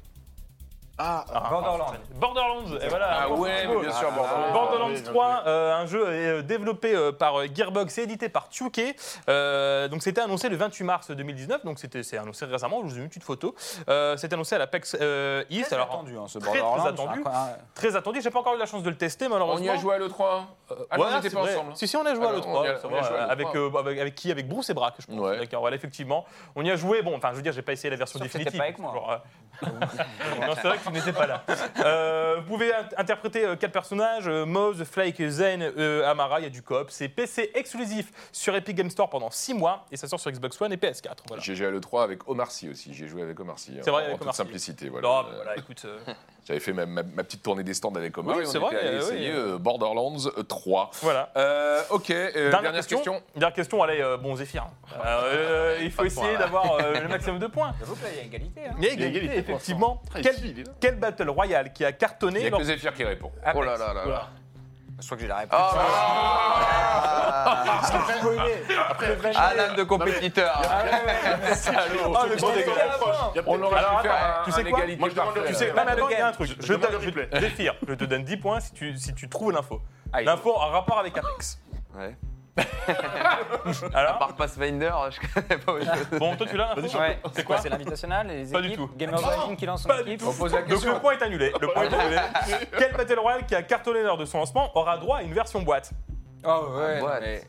Ah, Ah, Borderlands. Borderlands, et voilà. Ah ouais, mais bien sûr, Borderlands. Borderlands oui, bien 3, euh, un jeu euh, développé euh, par Gearbox et édité par 2K. Euh, donc c'était annoncé le 28 mars 2019, donc c'était c'est annoncé récemment. Je vous ai mis une petite photo. Euh, c'était annoncé à la PEX euh, East. Très Alors attendu, hein, ce très, très Borderlands. attendu. Ah, très attendu. J'ai pas encore eu la chance de le tester On malheureusement. y a joué à l'E3 Ah non, Ouais, on n'était pas vrai. ensemble. hein. Si, si, on a joué à Alors, on y a- l'E3. c'est on y a vrai, joué à l'E3. avec, euh, avec, avec qui Avec Bruce et Braque, je pense. Ouais. D'accord, voilà, effectivement. On y a joué. Bon, enfin, je veux dire, j'ai pas essayé la version définitive. pas avec moi. Non, c'est vrai que tu n'étais pas là. Euh, vous pouvez in- interpréter euh, quatre personnages euh, Moz, Flake, Zen, euh, Amara. Il y a du coop. C'est PC exclusif sur Epic Game Store pendant 6 mois et ça sort sur Xbox One et PS4. Voilà. J'ai joué à l'E3 avec Omar Sy aussi. J'ai joué avec Omar Sy. C'est vrai, en, avec en toute Omar Sy. simplicité. Voilà. Non, Euh, bah, voilà, écoute. euh, J'avais fait ma, ma- ma petite tournée des stands avec Omar Oui, et on c'est était vrai, allé euh, essayer oui. euh, Borderlands 3. voilà. Euh, ok, euh, dernière, question. Dernière question, allez, euh, bon Zéphyr. Euh, il faut essayer d'avoir euh, le maximum de points. J'avoue que là, il y a égalité. hein. Il y a égalité, effectivement. l'instant. Quel, il Battle Royale qui a Il cartonné n'y a lors- que Zephyr qui répond. Oh là là là là. Je crois que j'ai la réponse. Ah, l'âme de compétiteur. Ah, le. Il y a On aurait Alors, pu faire attends, un, tu sais un quoi égalité Moi, je demande le- parfait, tu sais, là. Non, mais attends, il y a un truc. Je Je, demande te- je, je te donne 10 points si tu, si tu trouves l'info. L'info en rapport avec Apex. Ouais. Alors Par Pathfinder, je connais pas. autre chose. Bon, toi tu l'as l'info Ouais, C'est quoi C'est l'invitational les Pas du équipes tout. Gamers Rising qui lance son Pas du équipe On pose la Donc question. le point est annulé. Le point est annulé. Quel Battle Royale qui a cartonné lors de son lancement aura droit à une version boîte? Oh ouais. Boîte. mais-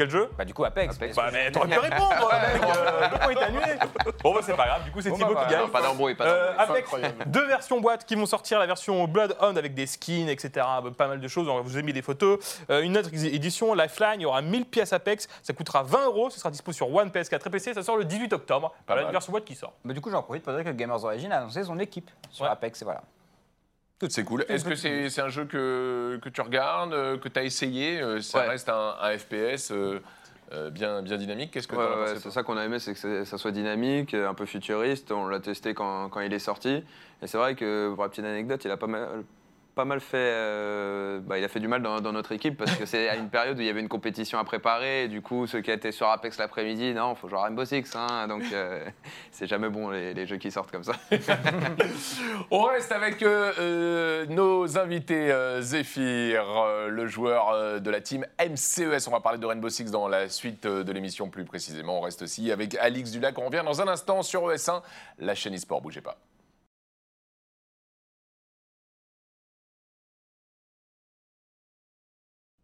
Quel jeu? Bah du coup Apex. Apex. Bah mais t'aurais pu répondre mec euh, Le point est annulé Bon bah c'est pas grave, du coup c'est Bon, Thibaut bah, qui voilà. gagne. Pas d'embrouille, pas Euh, d'embrouille. Apex, deux versions boîtes qui vont sortir, la version Bloodhound avec des skins, etc. Pas mal de choses, on vous a mis des photos. Euh, une autre édition, Lifeline, il y aura 1000 pièces Apex, ça coûtera 20 euros, ce sera dispo sur One, PS4 et PC, ça sort le 18 octobre. Voilà mal. une version boîte qui sort. Bah, du coup j'en profite pour dire que Gamers Origin a annoncé son équipe sur Ouais. Apex et voilà. C'est cool. Est-ce que c'est un jeu que, que tu regardes, euh, que tu as essayé euh, Ça Ouais. reste un, un FPS euh, bien, bien dynamique? Qu'est-ce que Ouais, ouais, c'est ça qu'on a aimé, c'est que ça soit dynamique, un peu futuriste. On l'a testé quand, quand il est sorti. Et c'est vrai que, pour la petite anecdote, il a pas mal, pas mal fait. euh, bah, il a fait du mal dans, notre équipe parce que c'est à une période où il y avait une compétition à préparer. Du coup, ceux qui étaient sur Apex l'après-midi, non, faut jouer à Rainbow Six. hein. donc, euh, c'est jamais bon les, jeux qui sortent comme ça. On reste avec euh, nos invités Zephyr, le joueur de la team MCES. On va parler de Rainbow Six dans la suite de l'émission plus précisément. On reste aussi avec Alix Dulac. On revient dans un instant sur ES1, la chaîne eSport. Bougez pas.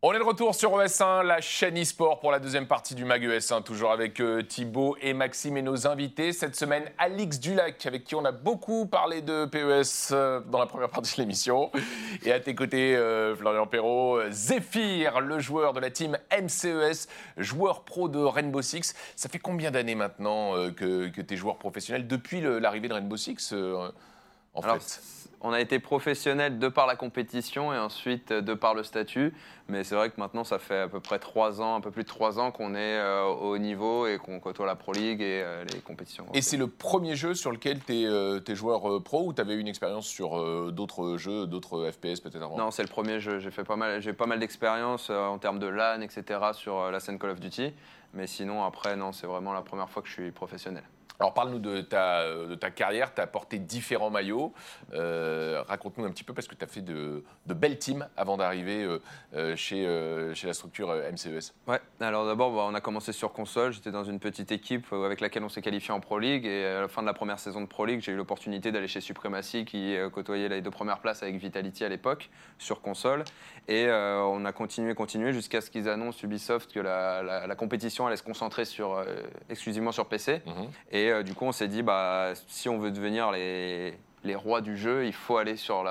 On est de retour sur ES1, la chaîne eSport pour la deuxième partie du MAG ES1, toujours avec euh, Thibaut et Maxime et nos invités. Cette semaine, Alix Dulac, avec qui on a beaucoup parlé de PES euh, dans la première partie de l'émission. Et à tes côtés, euh, Florian Perrault, Zephyr, le joueur de la team MCES, joueur pro de Rainbow Six. Ça fait combien d'années maintenant euh, que, que tu es joueur professionnel depuis l'arrivée de Rainbow Six euh, en Alors, fait? On a été professionnel de par la compétition et ensuite euh, de par le statut. Mais c'est vrai que maintenant, ça fait à peu près trois ans, un peu plus de trois ans qu'on est euh, au niveau et qu'on côtoie la Pro League et euh, les compétitions. Et c'est le premier jeu sur lequel tu es, joueur pro ou tu avais eu une expérience sur d'autres jeux, d'autres FPS peut-être avant? Non, c'est le premier jeu. J'ai fait pas mal, j'ai pas mal d'expérience en termes de LAN, etc. sur la scène Call of Duty. Mais sinon, après, non, c'est vraiment la première fois que je suis professionnel. Alors parle-nous de ta, euh, de ta carrière, tu as porté différents maillots. Euh, Raconte-nous un petit peu parce que tu as fait de, de belles teams avant d'arriver euh, chez, euh, chez la structure MCES. Ouais, alors d'abord, bah, on a commencé sur console. J'étais dans une petite équipe avec laquelle on s'est qualifié en Pro League. Et à la fin de la première saison de Pro League, j'ai eu l'opportunité d'aller chez Supremacy, qui côtoyait les deux premières places avec Vitality à l'époque, sur console. Et on a continué, continué, jusqu'à ce qu'ils annoncent Ubisoft que la, la- la compétition allait se concentrer sur, exclusivement sur PC. Et euh, du coup, on s'est dit, bah, si on veut devenir les, rois du jeu, il faut aller sur,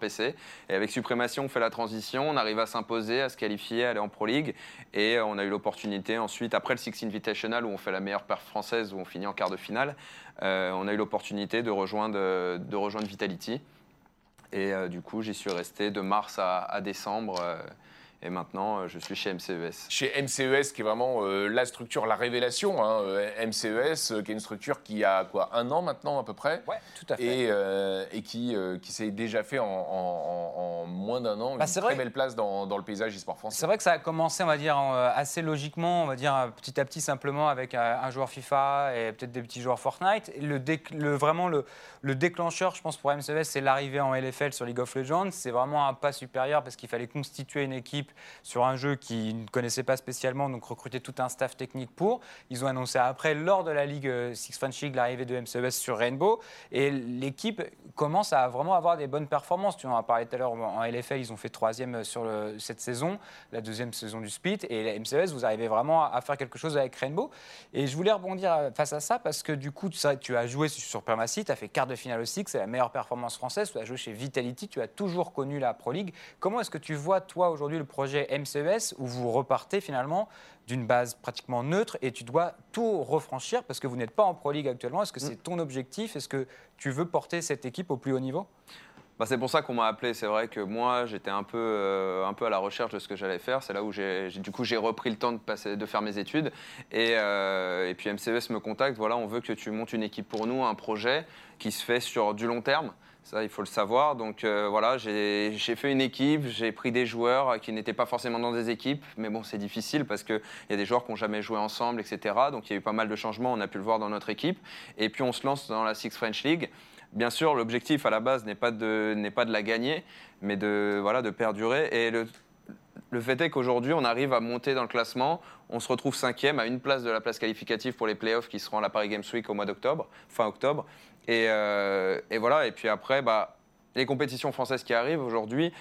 PC. Et avec Supremacy, on fait la transition, on arrive à s'imposer, à se qualifier, à aller en Pro League. Et euh, on a eu l'opportunité ensuite, après le Six Invitational, où on fait la meilleure perf française, où on finit en quart de finale, euh, on a eu l'opportunité de rejoindre, Vitality. Et du coup, j'y suis resté de mars à, décembre. Et maintenant, euh, je suis chez MCES. Chez MCES, qui est vraiment euh, la structure, la révélation. hein, euh, MCES, euh, qui est une structure qui a quoi, un an maintenant à peu près Ouais, tout à fait. et, euh, et qui, euh, qui s'est déjà fait en, en- en- en moins d'un an Bah, une très vrai. belle place dans, dans le paysage e-sport français. C'est vrai que ça a commencé, on va dire, assez logiquement, on va dire petit à petit simplement avec un joueur FIFA et peut-être des petits joueurs Fortnite. Le, vraiment le, le déclencheur, je pense pour MCVS, c'est l'arrivée en LFL sur League of Legends. C'est vraiment un pas supérieur parce qu'il fallait constituer une équipe sur un jeu qu'ils ne connaissaient pas spécialement, donc recruter tout un staff technique pour. Ils ont annoncé après, lors de la Ligue euh, Six French l'arrivée de MCES sur Rainbow. Et l'équipe commence à vraiment avoir des bonnes performances. Tu en as parlé tout à l'heure en LFL, ils ont fait troisième sur le- cette saison, la deuxième saison du split. Et la MCES, vous arrivez vraiment à faire quelque chose avec Rainbow. Et je voulais rebondir euh, face à ça parce que du coup, tu, as joué sur Permacy, tu as fait quart de finale aussi, que c'est la meilleure performance française. Tu as joué chez Vitality, tu as toujours connu la Pro League. Comment est-ce que tu vois, toi, aujourd'hui, le projet MCES où vous repartez finalement d'une base pratiquement neutre et tu dois tout refranchir parce que vous n'êtes pas en Pro League actuellement Est-ce que c'est ton objectif? Est-ce que tu veux porter cette équipe au plus haut niveau? Bah, c'est pour ça qu'on m'a appelé. C'est vrai que moi, j'étais un peu, euh, un peu à la recherche de ce que j'allais faire. C'est là où j'ai, j'ai- du coup, j'ai repris le temps de, passer, de faire mes études. Et, euh, et puis MCES me contacte. Voilà, on veut que tu montes une équipe pour nous, un projet qui se fait sur du long terme. Ça, il faut le savoir. Donc euh, voilà, j'ai fait une équipe, j'ai pris des joueurs qui n'étaient pas forcément dans des équipes. Mais bon, c'est difficile parce qu'il y a des joueurs qui n'ont jamais joué ensemble, etc. Donc il y a eu pas mal de changements, on a pu le voir dans notre équipe. Et puis on se lance dans la Six French League. Bien sûr, l'objectif à la base n'est pas de pas de la gagner, mais de voilà de perdurer. Et le le fait est qu'aujourd'hui, on arrive à monter dans le classement. On se retrouve cinquième à une place de la place qualificative pour les playoffs qui seront à la Paris Games Week au mois d'octobre, fin octobre. Et, euh, et voilà. Et puis après, bah, les compétitions françaises qui arrivent aujourd'hui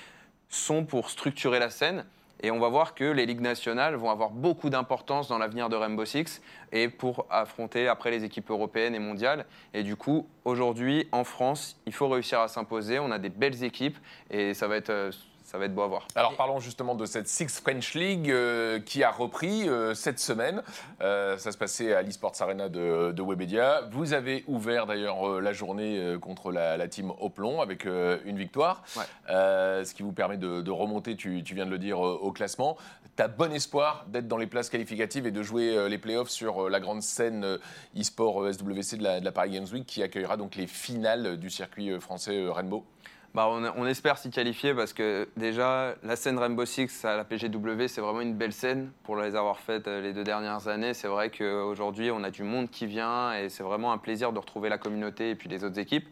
sont pour structurer la scène. Et on va voir que les ligues nationales vont avoir beaucoup d'importance dans l'avenir de Rainbow Six et pour affronter après les équipes européennes et mondiales. Et du coup, aujourd'hui, en France, il faut réussir à s'imposer. On a des belles équipes et ça va être, euh, ça va être beau à voir. Alors parlons justement de cette Six French League euh, qui a repris euh, cette semaine. Euh, ça se passait à l'eSports Arena de, de Webedia. Vous avez ouvert d'ailleurs la journée contre la, la team Oplon avec une victoire, Ouais. Ce qui vous permet de, de remonter, tu, tu viens de le dire, au classement. T'as bon espoir d'être dans les places qualificatives et de jouer les playoffs sur la grande scène e-sport SWC de la, de la Paris Games Week qui accueillera donc les finales du circuit français Rainbow. Bah, on, espère s'y qualifier parce que déjà, la scène Rainbow Six à la PGW, c'est vraiment une belle scène pour les avoir faites euh, les deux dernières années. C'est vrai qu'aujourd'hui, on a du monde qui vient et c'est vraiment un plaisir de retrouver la communauté et puis les autres équipes.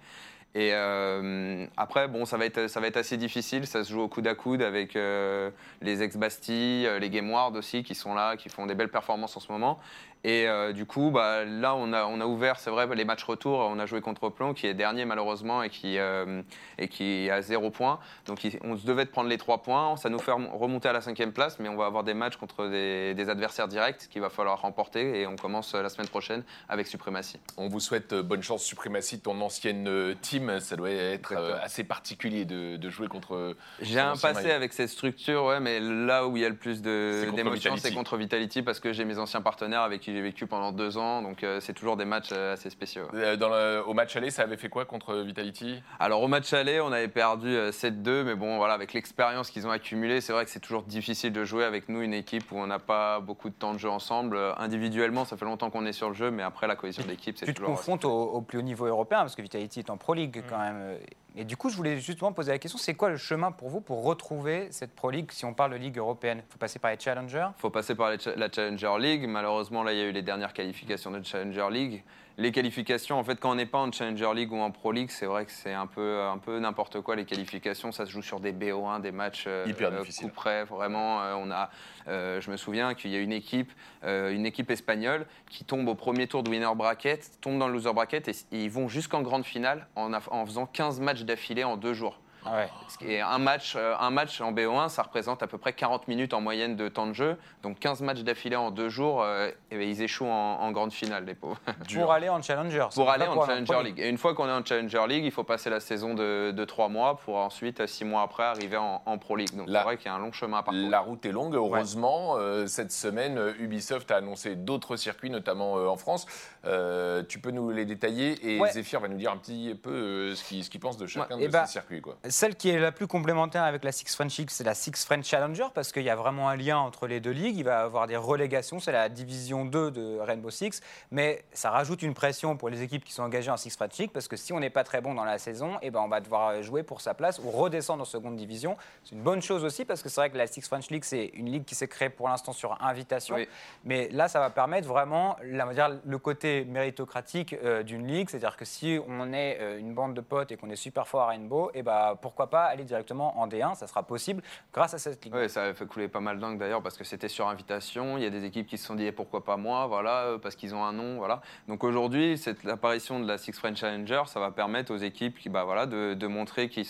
Et euh, après, bon, ça va, être, assez difficile. Ça se joue au coude à coude avec euh, les ex-Bastille, les Game Ward aussi, qui sont là, qui font des belles performances en ce moment. Et euh, du coup, bah, là, on a, on a ouvert, c'est vrai, les matchs retour. On a joué contre Plon, qui est dernier malheureusement et qui, euh, et qui est à zéro point. Donc, on se devait de prendre les trois points. Ça nous fait rem- remonter à la cinquième place, mais on va avoir des matchs contre des, des adversaires directs qu'il va falloir remporter. Et on commence euh, la semaine prochaine avec Suprématie. On vous souhaite bonne chance, Suprématie, ton ancienne team. Ça doit être Exactement. assez particulier de, de jouer contre. J'ai un passé maillot. avec cette structure, ouais, mais là où il y a le plus d'émotions, c'est contre Vitality parce que j'ai mes anciens partenaires avec qui j'ai vécu pendant deux ans. Donc, euh, c'est toujours des matchs euh, assez spéciaux. Euh, Dans le- au match aller, ça avait fait quoi contre Vitality? Alors au match aller, on avait perdu euh, 7-2, mais bon, voilà, avec l'expérience qu'ils ont accumulée, c'est vrai que c'est toujours difficile de jouer avec nous, une équipe où on n'a pas beaucoup de temps de jeu ensemble. Individuellement, ça fait longtemps qu'on est sur le jeu, mais après, la cohésion d'équipe, c'est Tu te toujours... confrontes au, au plus haut niveau européen parce que Vitality est en Pro League quand même. Et du coup, je voulais justement poser la question c'est quoi le chemin pour vous pour retrouver cette Pro League si on parle de Ligue européenne? Il faut passer par les challengers faut passer par la Challenger League. Malheureusement, là, il y a eu les dernières qualifications de Challenger League. Les qualifications, en fait, quand on n'est pas en Challenger League ou en Pro League, c'est vrai que c'est un peu, un peu n'importe quoi. Les qualifications, ça se joue sur des BO1, des matchs euh, Hyper euh, coup près. Vraiment, euh, on a, euh, je me souviens qu'il y a une équipe, une équipe espagnole qui tombe au premier tour de winner bracket, tombe dans le loser bracket et, et ils vont jusqu'en grande finale en, en faisant 15 matchs d'affilée en deux jours. Ah ouais. Est un match, euh, un match en BO1, ça représente à peu près 40 minutes en moyenne de temps de jeu. Donc 15 matchs d'affilée en deux jours, euh, et ben, ils échouent en, en grande finale, les pauvres. Pour aller en challenger. pour aller en Pro Challenger League. Et une fois qu'on est en Challenger League, il faut passer la saison de, de 3 mois pour ensuite, 6 mois après, arriver en, en Pro League. Donc c'est vrai qu'il y a un long chemin à parcourir. La route est longue, heureusement. Euh, cette semaine, euh, Ubisoft a annoncé d'autres circuits, notamment euh, en France. Euh, tu peux nous les détailler et Ouais. Zephyr va nous dire un petit peu euh, ce qu'il pense de chacun Ouais, de ces circuits. Quoi. Celle qui est la plus complémentaire avec la Six French League, c'est la Six French Challenger, parce qu'il y a vraiment un lien entre les deux ligues. Il va y avoir des relégations, c'est la division 2 de Rainbow Six, mais ça rajoute une pression pour les équipes qui sont engagées en Six French League, parce que si on n'est pas très bon dans la saison, eh ben on va devoir jouer pour sa place ou redescendre en seconde division. C'est une bonne chose aussi, parce que c'est vrai que la Six French League, c'est une ligue qui s'est créée pour l'instant sur invitation, Oui. mais là, ça va permettre vraiment la- dire, le côté méritocratique euh, d'une ligue, c'est-à-dire que si on est euh, une bande de potes et qu'on est super fort à Rainbow, et ben pourquoi pas aller directement en D1, ça sera possible grâce à cette ligue. Ouais, ça a fait couler pas mal d'encre d'ailleurs parce que c'était sur invitation. Il y a des équipes qui se sont dit eh, pourquoi pas moi, voilà, euh, parce qu'ils ont un nom, voilà. Donc aujourd'hui, cette l'apparition de la Six French Challenger, ça va permettre aux équipes qui, bah, voilà, de, montrer qu'ils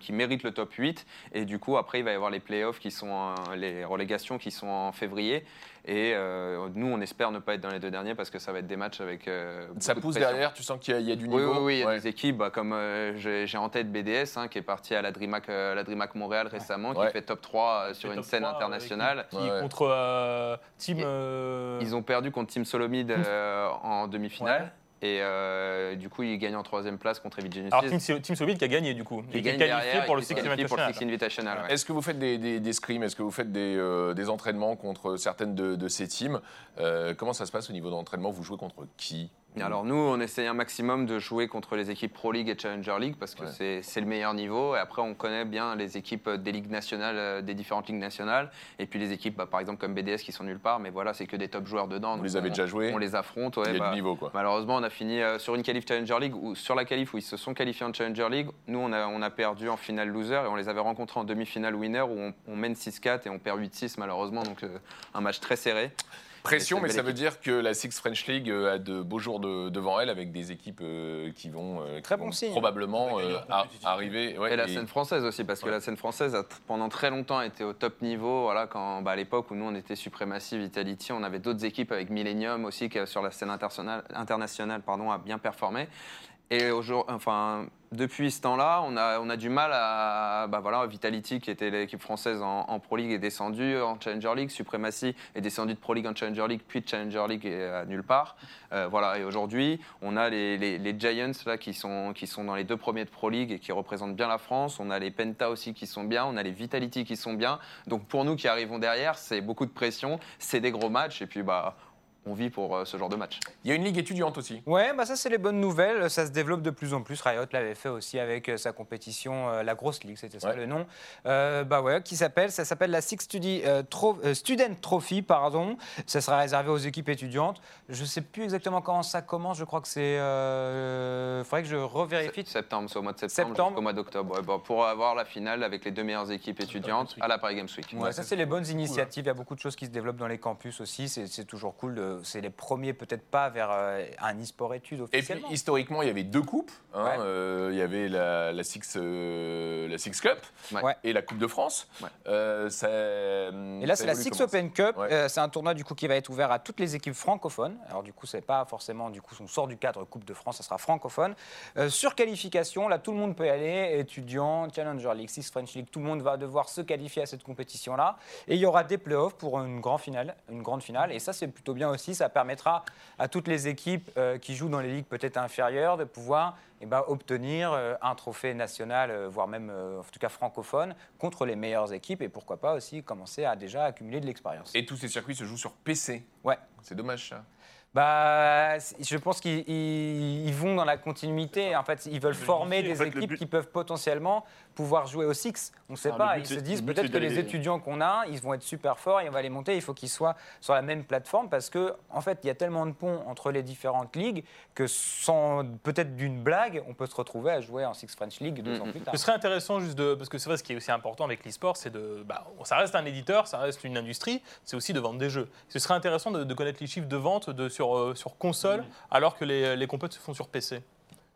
qu'ils méritent le top 8. Et du coup, après, il va y avoir les playoffs qui sont, les relégations qui sont en février. Et euh, nous, on espère ne pas être dans les deux derniers parce que ça va être des matchs avec. euh, Ça de pousse derrière, tu sens qu'il y, a- il y a du Oui, niveau. oui, oui, il y a Ouais. des équipes bah, comme euh, j'ai en tête BDS hein, qui est parti à la DreamHack, euh, la DreamHack Montréal récemment, Ouais. qui fait top 3 euh, sur une scène 3, internationale. Qui, Ouais, ouais. contre euh, Team. Et- euh, Ils ont perdu contre Team Solomid euh, en demi-finale. Et euh, du coup, ils gagnent en troisième place contre Evil Genesis. Alors Team, So- Team Solid qui a gagné du coup. Ils Et qui est qualifié derrière, pour le Six sont qualifiés pour le Six Invitational. Invitational. ouais. Est-ce que vous faites des, des, des scrims? Est-ce que vous faites des, euh, des entraînements contre certaines de, de ces teams? Euh, Comment ça se passe au niveau d'entraînement? Vous jouez contre qui? Alors nous, on essaye un maximum de jouer contre les équipes Pro League et Challenger League parce que Ouais. c'est- le meilleur niveau. Et après, on connaît bien les équipes des ligues nationales, euh, des différentes ligues nationales. Et puis les équipes, bah, par exemple comme BDS qui sont nulle part, mais voilà, c'est que des top joueurs dedans. Vous les avez on- déjà joués On les affronte. ouais, Il y a bah, du niveau, quoi. Malheureusement, on a fini euh, sur une qualif Challenger League ou sur la qualif où ils se sont qualifiés en Challenger League. Nous, on a, on a perdu en finale loser et on les avait rencontrés en demi-finale winner où on, on mène 6-4 et on perd 8-6 malheureusement. Donc euh, un match très serré. Pression, mais ça veut dire que la Six French League euh, a de beaux jours de- devant elle avec des équipes euh, qui vont, euh, qui Très bon vont signe. probablement euh, arriver. ouais, et la et- scène française aussi, parce que Ouais. la scène française a pendant très longtemps été au top niveau. Voilà, quand, bah, à l'époque où nous on était Supremacy, Vitality, on avait d'autres équipes avec Millennium aussi qui sur la scène internationale, internationale pardon, a bien performé. Et enfin, depuis ce temps-là, on a, on a du mal à. Bah voilà, Vitality, qui était l'équipe française en, Pro League, est descendue en Challenger League. Supremacy est descendu de Pro League en Challenger League, puis de Challenger League et à nulle part. Euh, voilà, et aujourd'hui, on a les, les- les Giants là, qui, sont, qui sont dans les deux premiers de Pro League et qui représentent bien la France. On a les Penta aussi qui sont bien. On a les Vitality qui sont bien. Donc pour nous qui arrivons derrière, c'est beaucoup de pression. C'est des gros matchs. Et puis, bah, on vit pour euh, ce genre de match. Il y a une ligue étudiante aussi. Ouais, bah ça c'est les bonnes nouvelles. Ça se développe de plus en plus. Riot l'avait fait aussi avec euh, sa compétition, euh, la grosse ligue, c'était ça Ouais. le nom. Euh, bah ouais, qui s'appelle, ça s'appelle la Six Studi- euh, Tro- euh, Student Trophy, pardon. Ça sera réservé aux équipes étudiantes. Je sais plus exactement quand ça commence. Je crois que c'est. Euh, faudrait que je revérifie. Septembre, c'est au mois de septembre, Septembre. jusqu'au mois d'octobre. Ouais, bah, pour avoir la finale avec les deux meilleures équipes étudiantes à la Paris Games Week. Ouais, ça c'est les bonnes initiatives. Il y a beaucoup de choses qui se développent dans les campus aussi. C'est c'est toujours cool. de- C'est les premiers peut-être pas vers euh, un e-sport études Et puis historiquement, il y avait deux coupes. hein. Ouais. Euh, il y avait la, la Six, euh, la Six Cup Ouais. Et la Coupe de France. Ouais. Euh, ça- Et là, c'est la Six Open Cup. Ouais. Euh, c'est un tournoi du coup qui va être ouvert à toutes les équipes francophones. Alors du coup, c'est pas forcément du coup on sort du cadre Coupe de France, ça sera francophone. Euh, sur qualification, là, tout le monde peut y aller. Étudiants, Challenger League, Six French League, tout le monde va devoir se qualifier à cette compétition-là. Et il y aura des playoffs pour une grande finale, une grande finale. Et ça, c'est plutôt bien aussi. Ça permettra à toutes les équipes euh, qui jouent dans les ligues peut-être inférieures de pouvoir eh ben, obtenir euh, un trophée national, euh, voire même en tout cas francophone, contre les meilleures équipes et pourquoi pas aussi commencer à déjà accumuler de l'expérience. Et tous ces circuits se jouent sur PC. Ouais. C'est dommage ça. Bah, je pense qu'ils ils- ils vont dans la continuité. En fait, ils veulent former En des fait, équipes but- qui peuvent potentiellement pouvoir jouer au Six. On ne sait Ah, pas. Ils se disent peut-être que les étudiants qu'on a, ils vont être super forts et on va les monter. Il faut qu'ils soient sur la même plateforme parce que, en fait, il y a tellement de ponts entre les différentes ligues que sans peut-être d'une blague, on peut se retrouver à jouer en Six French League deux Mhm. ans plus tard. Ce serait intéressant juste de. Parce que c'est vrai, ce qui est aussi important avec l'e-sport, c'est de. Bah, ça reste un éditeur, ça reste une industrie, c'est aussi de vendre des jeux. Ce serait intéressant de, de connaître les chiffres de vente de, sur, euh, sur console, alors que les, les compètes se font sur PC.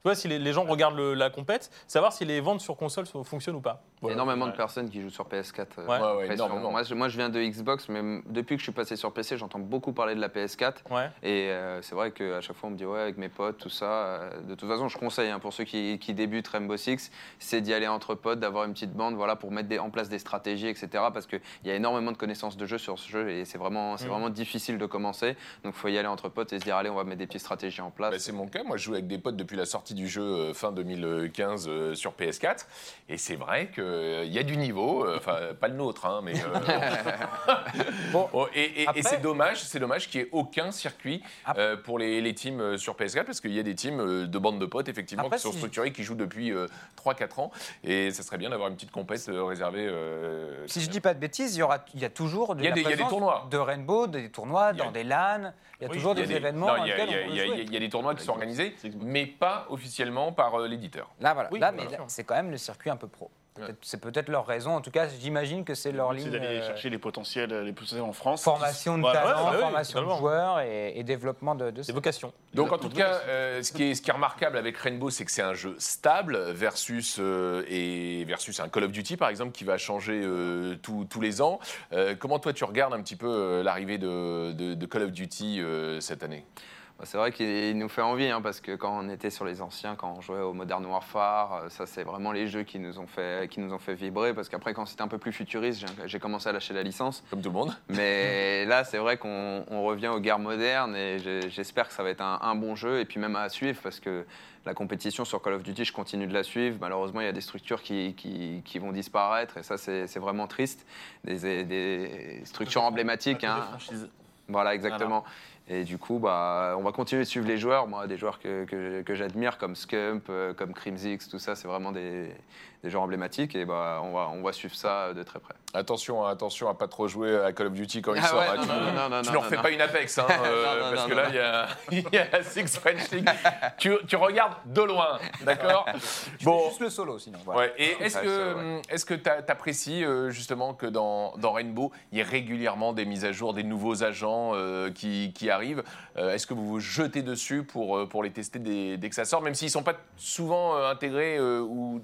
Tu vois, si les, les gens regardent le- la compète, savoir si les ventes sur console so- fonctionnent ou pas. Il y a énormément ouais. de personnes qui jouent sur PS4. euh, Ouais. Ouais, ouais, après, sur- énormément. moi, je, moi, je viens de Xbox, mais m- depuis que je suis passé sur PC, j'entends beaucoup parler de la PS4. Ouais. Et euh, c'est vrai qu'à chaque fois, on me dit, ouais, avec mes potes, tout ça. euh, de toute façon, je conseille hein, pour ceux qui, qui débutent Rainbow Six, c'est d'y aller entre potes, d'avoir une petite bande voilà, pour mettre des- en place des stratégies, etc. Parce qu'il y a énormément de connaissances de jeu sur ce jeu et c'est vraiment, c'est Mhm. vraiment difficile de commencer. Donc, il faut y aller entre potes et se dire, allez, on va mettre des petites stratégies en place. Bah, c'est mon cas. Moi, je joue avec des potes depuis la sortie du jeu euh, fin 2015 euh, sur PS4. Et c'est vrai qu'il y a du niveau. euh, Enfin, pas le nôtre, hein, mais. euh, Bon, Bon, et et- et Après- c'est dommage, c'est dommage qu'il n'y ait aucun circuit Après- euh, pour les, les teams euh, sur PS4 parce qu'il y a des teams euh, de bandes de potes effectivement Après, qui sont si- structurés, qui jouent depuis euh, 3-4 ans et ça serait bien d'avoir une petite compète euh, réservée. euh, Si je dis pas de bêtises, il y, aura, il y a toujours de Il y a la des- il y a des tournois. de Rainbow, des tournois a- dans des LAN. Il y a Oui, toujours Il y a des, des- événements il y y y a des tournois qui sont organisés, mais pas officiellement par euh, l'éditeur. Là, voilà. Oui, Là, mais c'est quand même le circuit un peu pro. Peut-être- C'est peut-être leur raison. En tout cas, j'imagine que c'est leur C'est ligne. d'aller euh, chercher les potentiels, les potentiels en France. Formation de Voilà. talent, Ouais, formation de joueurs et, et développement de, de Des vocations. Donc en tout cas, euh, ce, qui est, ce qui est remarquable avec Rainbow, c'est que c'est un jeu stable versus, euh, et versus un Call of Duty par exemple qui va changer euh, tous- tous les ans. Euh, comment toi tu regardes un petit peu l'arrivée de, de- de Call of Duty euh, cette année? C'est vrai qu'il nous fait envie, hein, parce que quand on était sur les anciens, quand on jouait au Modern Warfare, euh, ça c'est vraiment les jeux qui nous ont fait, qui nous ont fait vibrer, parce qu'après quand c'était un peu plus futuriste, j'ai- commencé à lâcher la licence. Comme tout le monde Mais là, c'est vrai qu'on on revient aux guerres modernes, et j'espère que ça va être un, un bon jeu, et puis même à suivre, parce que la compétition sur Call of Duty, je continue de la suivre. Malheureusement, il y a des structures qui, qui- qui vont disparaître, et ça c'est vraiment triste. Des, des structures emblématiques. Hein. Voilà, exactement. Et du coup, bah, on va continuer de suivre les joueurs. Moi, des joueurs que, j'admire, comme Scump, euh, comme Crimsix, tout ça, c'est vraiment des, des joueurs emblématiques. Et bah, on, va, on va suivre ça de très près. Attention, hein, attention à pas trop jouer à Call of Duty quand il Ah sort. ouais, hein. non, tu non, non, non, tu non, n'en non, fais non. pas une Apex, hein, euh, Non, non, parce non, que non, là, il y a, il y a Six French League. tu, tu regardes de loin, d'accord Bon, Juste le solo, sinon. voilà. Ouais, et est-ce que est-ce que tu apprécies justement que dans, dans Rainbow, il y ait régulièrement des mises à jour, des nouveaux agents euh, qui, qui arrivent? Euh, Est-ce que vous vous jetez dessus pour, euh, pour les tester dès, dès que ça sort, même s'ils ne sont pas souvent euh, intégrés euh, ou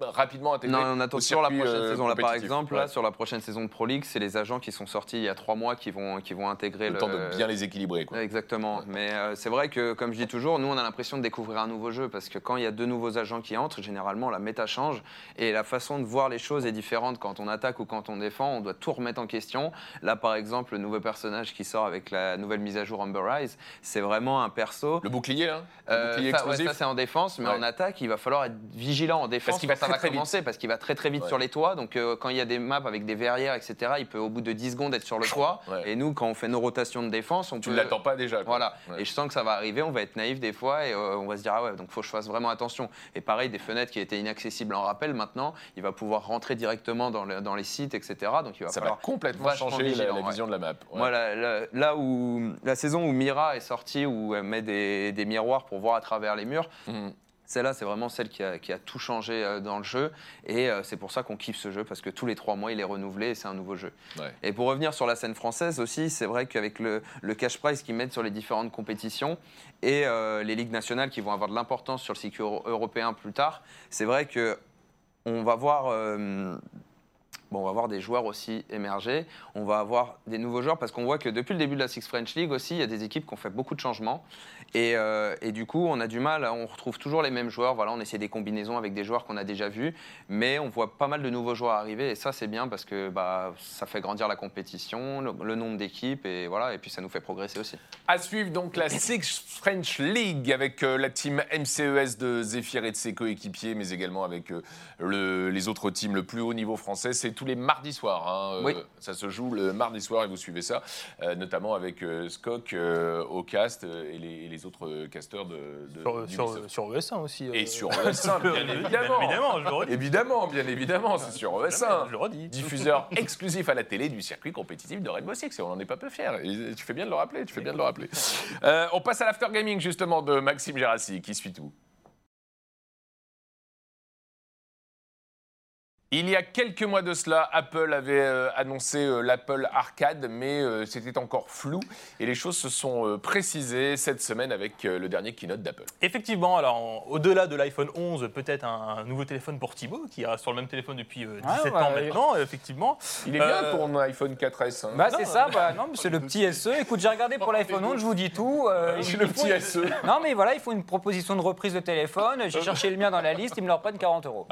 rapidement intégrés Non, on attend au sur la prochaine euh, saison. Là, par exemple, Ouais. là, sur la prochaine saison de Pro League, c'est les agents qui sont sortis il y a trois mois qui vont, qui vont intégrer le le, temps de bien les équilibrer. Quoi. Exactement. Mais euh, c'est vrai que, comme je dis toujours, nous, on a l'impression de découvrir un nouveau jeu parce que quand il y a deux nouveaux agents qui entrent, généralement, la méta change et la façon de voir les choses est différente. Quand on attaque ou quand on défend, on doit tout remettre en question. Là, par exemple, le nouveau personnage qui sort avec la nouvelle mise à jour Amber Rise, c'est vraiment un perso. Le bouclier, hein Le Euh, bouclier ça, ouais, explosif ça, c'est en défense, mais Ouais. en attaque, il va falloir être vigilant en défense. qu'il va très, va très vite. commencer, parce qu'il va très très vite Ouais. sur les toits. Donc euh, quand il y a des maps avec des verrières, etc., il peut au bout de 10 secondes être sur le toit. Ouais. Et nous, quand on fait nos rotations de défense, on Tu peut. ne l'attends pas déjà. quoi. Voilà. Ouais. Et je sens que ça va arriver, on va être naïf des fois et euh, on va se dire ah ouais, donc faut que je fasse vraiment attention. Et pareil, des fenêtres qui étaient inaccessibles en rappel, maintenant, il va pouvoir rentrer directement dans, le- dans les sites, etc. Donc il va Ça va complètement changer la, vigilant, la ouais. vision de la map. Moi, la- la- là où la saison où Mira est sortie, où elle met des, des miroirs pour voir à travers les murs, Mhm. Celle-là, c'est vraiment celle qui a, qui a tout changé euh, dans le jeu. Et euh, c'est pour ça qu'on kiffe ce jeu, parce que tous les trois mois, il est renouvelé et c'est un nouveau jeu. Ouais. Et pour revenir sur la scène française aussi, c'est vrai qu'avec le, le cash prize qu'ils mettent sur les différentes compétitions et euh, les ligues nationales qui vont avoir de l'importance sur le cycle euro- européen plus tard, c'est vrai que on va voir. euh, Bon, on va voir des joueurs aussi émerger, on va avoir des nouveaux joueurs parce qu'on voit que depuis le début de la Six French League aussi, il y a des équipes qui ont fait beaucoup de changements. Et, euh, et du coup, on a du mal, on retrouve toujours les mêmes joueurs, voilà, on essaie des combinaisons avec des joueurs qu'on a déjà vus, mais on voit pas mal de nouveaux joueurs arriver. Et ça c'est bien parce que bah, ça fait grandir la compétition, le, nombre d'équipes et voilà, et puis ça nous fait progresser aussi. À suivre donc la Six French League avec euh, la team MCES de Zephyr et de ses coéquipiers, mais également avec euh, le- les autres teams, le plus haut niveau français. C'est tous les mardis soirs. hein, euh, Oui. Ça se joue le mardi soir et vous suivez ça, euh, notamment avec euh, Skok euh, au cast et les, et les autres casteurs de, de Sur, du sur, Ubisoft. sur ES1 aussi. euh, Et sur ES1, bien Bien évidemment. évidemment, je le redis. Évidemment, bien évidemment, c'est sur ES1. Je le redis. Diffuseur exclusif à la télé du circuit compétitif de Rainbow Six et on n'en est pas peu fiers. Et tu fais bien de le rappeler, tu fais bien de le rappeler. Euh, on passe à l'after gaming justement de Maxime Gérassi qui suit tout. Il y a quelques mois de cela, Apple avait euh, annoncé euh, l'Apple Arcade, mais euh, c'était encore flou et les choses se sont précisées cette semaine avec le dernier keynote d'Apple. Effectivement, alors au-delà de l'iPhone 11, peut-être un, nouveau téléphone pour Thibaut, qui reste sur le même téléphone depuis euh, 17 Ouais, ans ouais. maintenant, effectivement. Il est bien Euh, ton iPhone 4S. hein. Bah c'est ça, bah, non, mais c'est le petit SE. Écoute, j'ai regardé pour l'iPhone 11, je vous dis tout. euh, C'est le petit SE. Non mais voilà, il faut une proposition de reprise de téléphone. J'ai cherché le mien dans la liste, ils me le reprennent 40 euros.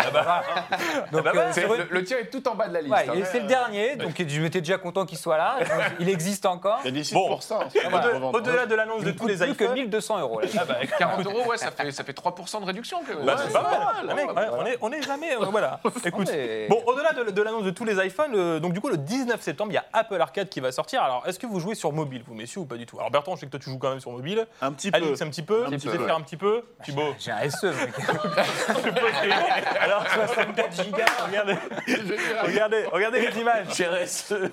Donc, bah, euh, C'est- sur une- le, le tien est tout en bas de la liste. Ouais, hein. et c'est le dernier, donc je m'étais déjà content qu'il soit là. Il existe encore. Il y a des sites Bon. pour ça. hein, c'est Au-de-. Au-delà de l'annonce de Il tous coûte les plus que iPhones. 1200 euros. là. Ah bah, 40 euros, ouais, ça fait, ça fait 3% de réduction. Bah, c'est pas mal. mec, ouais. on, est, on est jamais. euh, voilà. Écoute. mais- Bon, au-delà de, de l'annonce de tous les iPhones, euh, donc du coup, le 19 septembre, il y a Apple Arcade qui va sortir. Alors, est-ce que vous jouez sur mobile, vous, messieurs, ou pas du tout? Alors, Bertrand, je sais que toi, tu joues quand même sur mobile. Un petit peu. Alix, un petit peu. Un Tu petit sais peu, faire un petit peu? Thibaut. J'ai un SE, mec. Alors, 64 gigas. Regardez, regardez, regardez les images.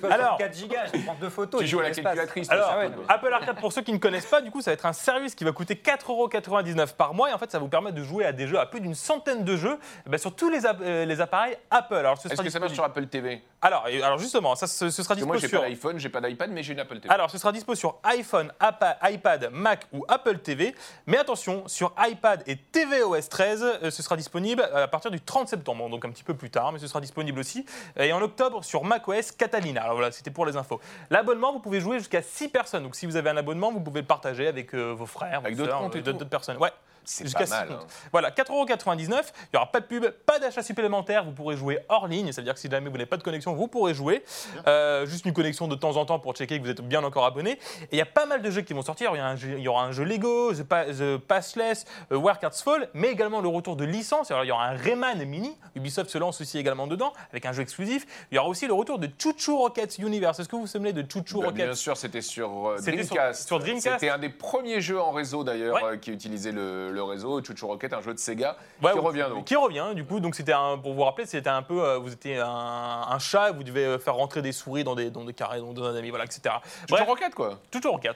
Alors, 4 gigas, je prends deux photos. Tu j'ai joues à la calculatrice. Alors, ouais. Apple Arcade, pour ceux qui ne connaissent pas, du coup, ça va être un service qui va coûter 4,99€ par mois. Et en fait, ça vous permettre de jouer à des jeux, à plus d'une centaine de jeux, eh ben, sur tous les, app- euh, les appareils Apple. Alors, ce Est-ce que ça marche sur Apple TV alors, alors, justement, ça, ce, ce sera que moi, dispo j'ai sur. pas d'iPhone, j'ai pas d'iPad, mais j'ai une Apple TV. Alors, ce sera dispo sur iPhone, Appa- iPad, Mac ou Apple TV. Mais attention, sur iPad et tvOS 13, euh, ce sera disponible à partir du 30 septembre, donc un petit peu plus tard, mais ce sera disponible aussi. Et en octobre, sur macOS Catalina. Alors voilà, c'était pour les infos. L'abonnement, vous pouvez jouer jusqu'à 6 personnes. Donc si vous avez un abonnement, vous pouvez le partager avec euh, vos frères, Avec euh, d'autres personnes. Ouais. C'est pas mal. hein. Voilà, 4,99€, il n'y aura pas de pub, pas d'achat supplémentaire, vous pourrez jouer hors ligne, c'est-à-dire que si jamais vous n'avez pas de connexion, vous pourrez jouer. Euh, juste une connexion de temps en temps pour checker que vous êtes bien encore abonné. Et il y a pas mal de jeux qui vont sortir, il y, a un jeu- il y aura un jeu Lego, The, Pa- The Passless, euh, Warcraft's Fall, mais également le retour de licence, alors il y aura un Rayman mini, Ubisoft se lance aussi également dedans, avec un jeu exclusif. Il y aura aussi le retour de Chuchu Rockets Universe. Est-ce que vous vous souvenez de Chuchu Bah, Rockets bien sûr, c'était sur euh, sur- Dreamcast. sur Dreamcast. C'était un des premiers jeux en réseau d'ailleurs Ouais. euh, qui utilisait le, le réseau. Chuchu Rocket, un jeu de Sega Ouais, qui ou- revient donc. Qui revient, du coup. Donc, c'était un, pour vous rappeler, c'était un peu. euh, vous étiez un, un chat, vous devez euh, faire rentrer des souris dans des, dans des carrés, dans, dans un ami, voilà, etc. Chuchu Bref, Rocket quoi. en 4.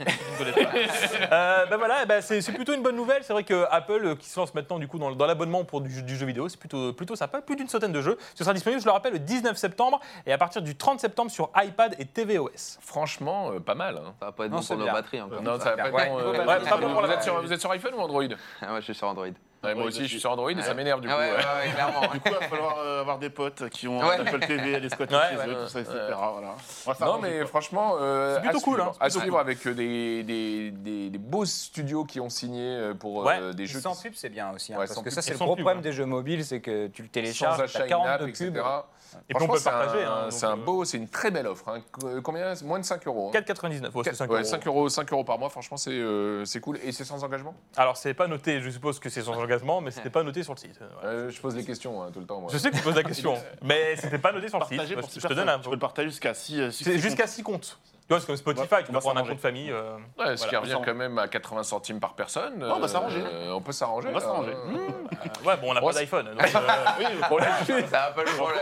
euh, ben voilà, ben c'est c'est plutôt une bonne nouvelle. C'est vrai que Apple, euh, qui se lance maintenant du coup dans, dans l'abonnement pour du, du jeu vidéo, c'est plutôt, plutôt sympa. Plus d'une centaine de jeux. Ce sera disponible, je le rappelle, le 19 septembre et à partir du 30 septembre sur iPad et tvOS. Franchement, euh, pas mal. hein. Ça va pas être Non, bon pour nos batteries encore. Non, ça va pas être bon, Ouais, êtes sur, vous êtes sur iPhone ou Android? Ah, ouais, je suis sur Android. Ouais, Moi aussi, bah, je suis sur Android et ça m'énerve du coup. Ah ouais, ouais. ouais, ouais, clairement. Du coup, il va falloir euh, avoir des potes qui ont un Apple TV, des squatter Ouais, chez ouais, eux, tout ça, etc. ouais. Voilà. On va Non, s'arranger, mais quoi. franchement, euh, C'est plutôt à cool, suivre, hein, à suivre avec euh, des, des, des, des beaux studios qui ont signé euh, pour euh, Ouais. des jeux Sans qui- pub, c'est bien aussi. hein, Ouais, parce sans que pub. ça, c'est Et le sans gros pub, problème ouais. des jeux mobiles, c'est que tu le sans télécharges, achat t'as in-app, 42 etc. pubs. Et puis on peut partager. un- hein, C'est un euh, beau, c'est une très belle offre. hein. Qu- Combien Moins de 5 euros. hein. 4,99. Ouais, c'est 5 Ouais, euros. 5 euros, 5 euros par mois, franchement, c'est euh, c'est cool. Et c'est sans engagement? Alors, c'est pas noté, je suppose que c'est sans engagement, mais c'était pas noté sur le site. Voilà. Euh, Je pose des questions hein, tout le temps. moi. Je sais que tu poses la question, mais c'était pas noté sur le site. Pour je te donne un. Tu peux le partager jusqu'à 6 C'est jusqu'à 6 comptes. Tu vois, c'est comme Spotify, Ouais, tu on peux prendre un compte famille. euh, Ouais, ce qui Voilà, revient quand même à 80 centimes par personne. On va s'arranger. euh, on peut s'arranger. On va s'arranger. Euh, ouais, bon, on n'a pas c'est- d'iPhone. donc, euh, Oui, Bon, là, je- Ça va pas le problème.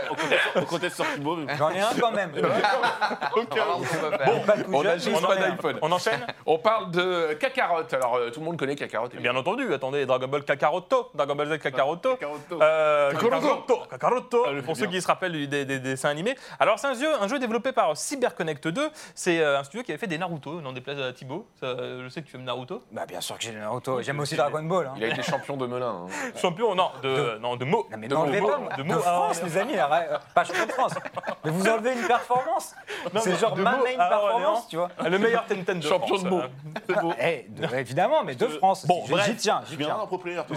on comptait sur Thibaut. mais- J'en ai un quand même. On va voir ce qu'on va faire. Pas tout On a juste pas j'en ai un. d'iPhone. On enchaîne On parle de Kakarot. Alors, euh, tout le monde connaît Kakarot. Bien entendu, attendez, Dragon Ball Kakaroto, Dragon Ball Z Kakaroto. Kakaroto. Euh, Kakaroto. Kakaroto, Ah, le pour ceux qui se rappellent du- des, des- des dessins animés. Alors, c'est un jeu, un jeu développé par CyberConnect 2. C'est euh, un studio qui avait fait des Naruto, non déplaise à Thibaut. Ça, euh, je sais que tu aimes Naruto. Bah, bien sûr que j'ai le Naruto. J'aime aussi Dragon Ball. hein. Il a été champion de Melun. hein. Champion, non, de, non, de mots. Non, mais De mots, pas, de de, mots. France, Ah, les amis, arrête. Euh, pas champion de France. Mais vous enlevez une performance. C'est genre de ma main Ah, performance, non. tu vois. Le meilleur Tenten de Champion France, de mots. euh. Eh, de- évidemment, mais de France. Bon, J'y- tiens, j'y tiens.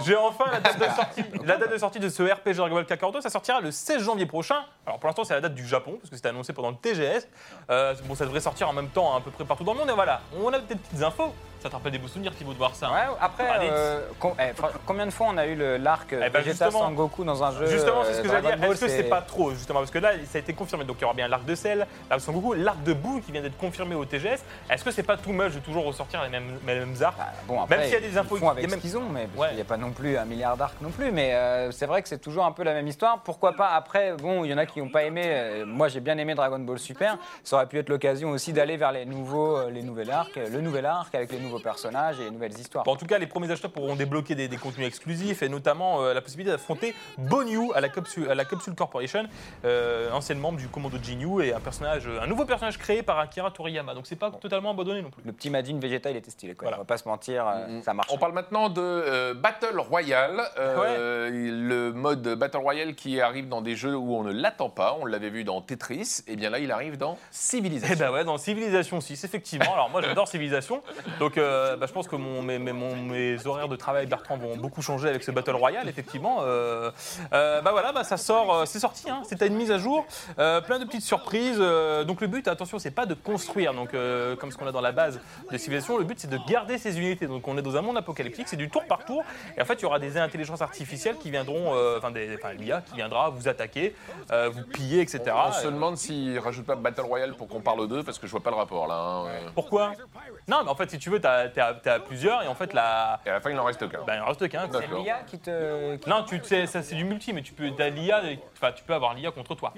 J'ai enfin la date de sortie. la date de sortie de ce RPG Dragon Ball Kakarot, ça sortira le 16 janvier prochain. Alors pour l'instant, c'est la date du Japon, parce que c'était annoncé pendant le TGS. Euh, bon, ça devrait sortir en même temps à peu près partout dans le monde. Et voilà, on a des petites infos. Ça te rappelle des beaux souvenirs, Thibaut, de voir ça hein Ouais, après, Allez. euh, com- eh, fr- combien de fois on a eu le- l'arc euh, Eh ben, Vegeta justement. Sangoku dans un jeu Justement, c'est ce euh, que j'allais Dragon dire. Ball, Est-ce que c'est pas trop, justement Parce que là, ça a été confirmé. Donc il y aura bien l'arc de Cell, l'arc de Sangoku, l'arc de Boo qui vient d'être confirmé au TGS. Est-ce que c'est pas too much de toujours ressortir les mêmes, les mêmes arcs? Bah, bon, après, Même s'il y a des infos- ils font avec il y a même- ce qu'ils ont, mais Ouais. qu'il n'y a pas non plus un milliard d'arcs non plus. Mais euh, c'est vrai que c'est toujours un peu la même histoire. Pourquoi pas Après, bon, il y en a qui n'ont pas aimé. euh, moi, j'ai bien aimé Dragon Ball Super. Ça aurait pu être l'occasion aussi d'aller vers les nouveaux, euh, les nouveaux arcs, le nouvel arc avec les nouveaux personnages et nouvelles histoires. Bon, en tout cas, les premiers acheteurs pourront débloquer des, des contenus exclusifs et notamment euh, la possibilité d'affronter Bonyu à la, Capsule, à la Capsule Corporation, euh, ancienne membre du commando Jinyu et un personnage, un nouveau personnage créé par Akira Toriyama. Donc c'est pas totalement abandonné non plus. Le petit Madine Vegeta, il était stylé. Quoi. Voilà. On va pas se mentir, euh, ça marche. On parle maintenant de euh, Battle Royale, euh, le mode Battle Royale qui arrive dans des jeux où on ne l'attend pas. On l'avait vu dans Tetris, et bien là il arrive dans Civilization. Eh ben ouais, dans Civilisation 6, effectivement. Alors moi j'adore Civilisation, donc euh, bah, je pense que mon- mes, mes- mon- mes horaires de travail Bertrand vont beaucoup changer avec ce Battle Royale, effectivement. Euh, euh, bah voilà, bah, ça sort, euh, c'est sorti, hein, c'était une mise à jour, euh, plein de petites surprises. donc le but, attention, c'est pas de construire, donc comme ce qu'on a dans la base de Civilisation, le but c'est de garder ces unités. Donc on est dans un monde apocalyptique, c'est du tour par tour, et en fait il y aura des intelligences artificielles qui viendront, enfin des, enfin, l'IA qui viendra vous attaquer, vous piller, etc. On se demande s'ils rajoutent pas Battle Royale pour qu'on parle d'eux, parce que je vois pas le rapport là. hein. Pourquoi? Non, mais en fait, si tu veux, t'as as, plusieurs et en fait, la... Et à la fin il en reste qu'un. ben, il en reste qu'un. C'est D'accord. l'IA qui te. qui- Non, tu sais, ça c'est du multi, mais tu peux, t'as l'IA, enfin, tu peux avoir l'IA contre toi.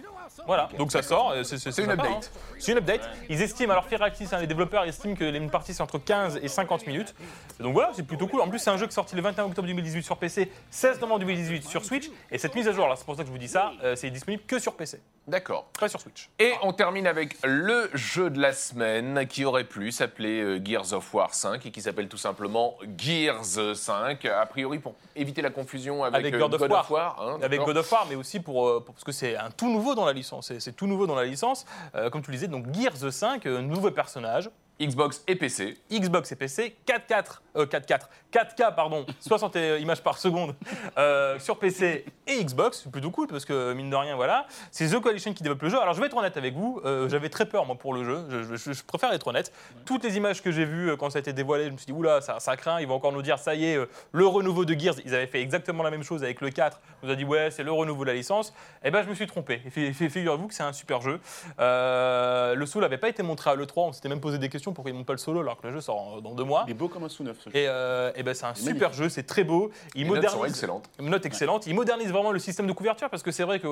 Voilà, donc ça sort. euh, C'est une update. C'est une update. Ils estiment, alors Firaxis, hein, les développeurs estiment que les parties c'est entre 15 et 50 minutes. Donc voilà, c'est plutôt cool. En plus, c'est un jeu qui est sorti le 21 octobre 2018 sur PC, 16 novembre 2018 sur Switch. Et cette mise à jour, alors c'est pour ça que je vous dis ça, euh, c'est disponible que sur PC, D'accord. pas sur Switch. Et on termine avec le jeu de la semaine qui aurait pu s'appeler euh, Gears of War 5 et qui s'appelle tout simplement Gears 5. A priori pour éviter la confusion avec, Avec God of War. hein, Avec God of War, mais aussi pour, euh, pour- parce que c'est un tout nouveau dans la licence. C'est- tout nouveau dans la licence. Euh, comme tu le disais, donc Gears 5, euh, nouveau personnage. Xbox et PC. Xbox et PC, 4K, euh, 4K, 4K pardon, 60 images par seconde euh, sur PC et Xbox, c'est plutôt cool parce que mine de rien voilà, c'est The Coalition qui développe le jeu. Alors je vais être honnête avec vous, euh, j'avais très peur moi pour le jeu, je, je- je préfère être honnête. Toutes les images que j'ai vues euh, quand ça a été dévoilé, je me suis dit oula ça, ça craint, ils vont encore nous dire ça y est, le renouveau de Gears, ils avaient fait exactement la même chose avec le 4, on nous a dit ouais c'est le renouveau de la licence, et ben je me suis trompé. Figurez-vous que c'est un super jeu. Euh, le Soul n'avait pas été montré à l'E3, on s'était même posé des questions pourquoi ils montent pas le solo alors que le jeu sort dans deux mois. Il est beau comme un sous-neuf. ce jeu. Et, euh, eh ben c'est un super jeu, c'est très beau. Il Les notes sont modernise, excellentes. note excellente. Il modernise vraiment le système de couverture parce que c'est vrai qu'on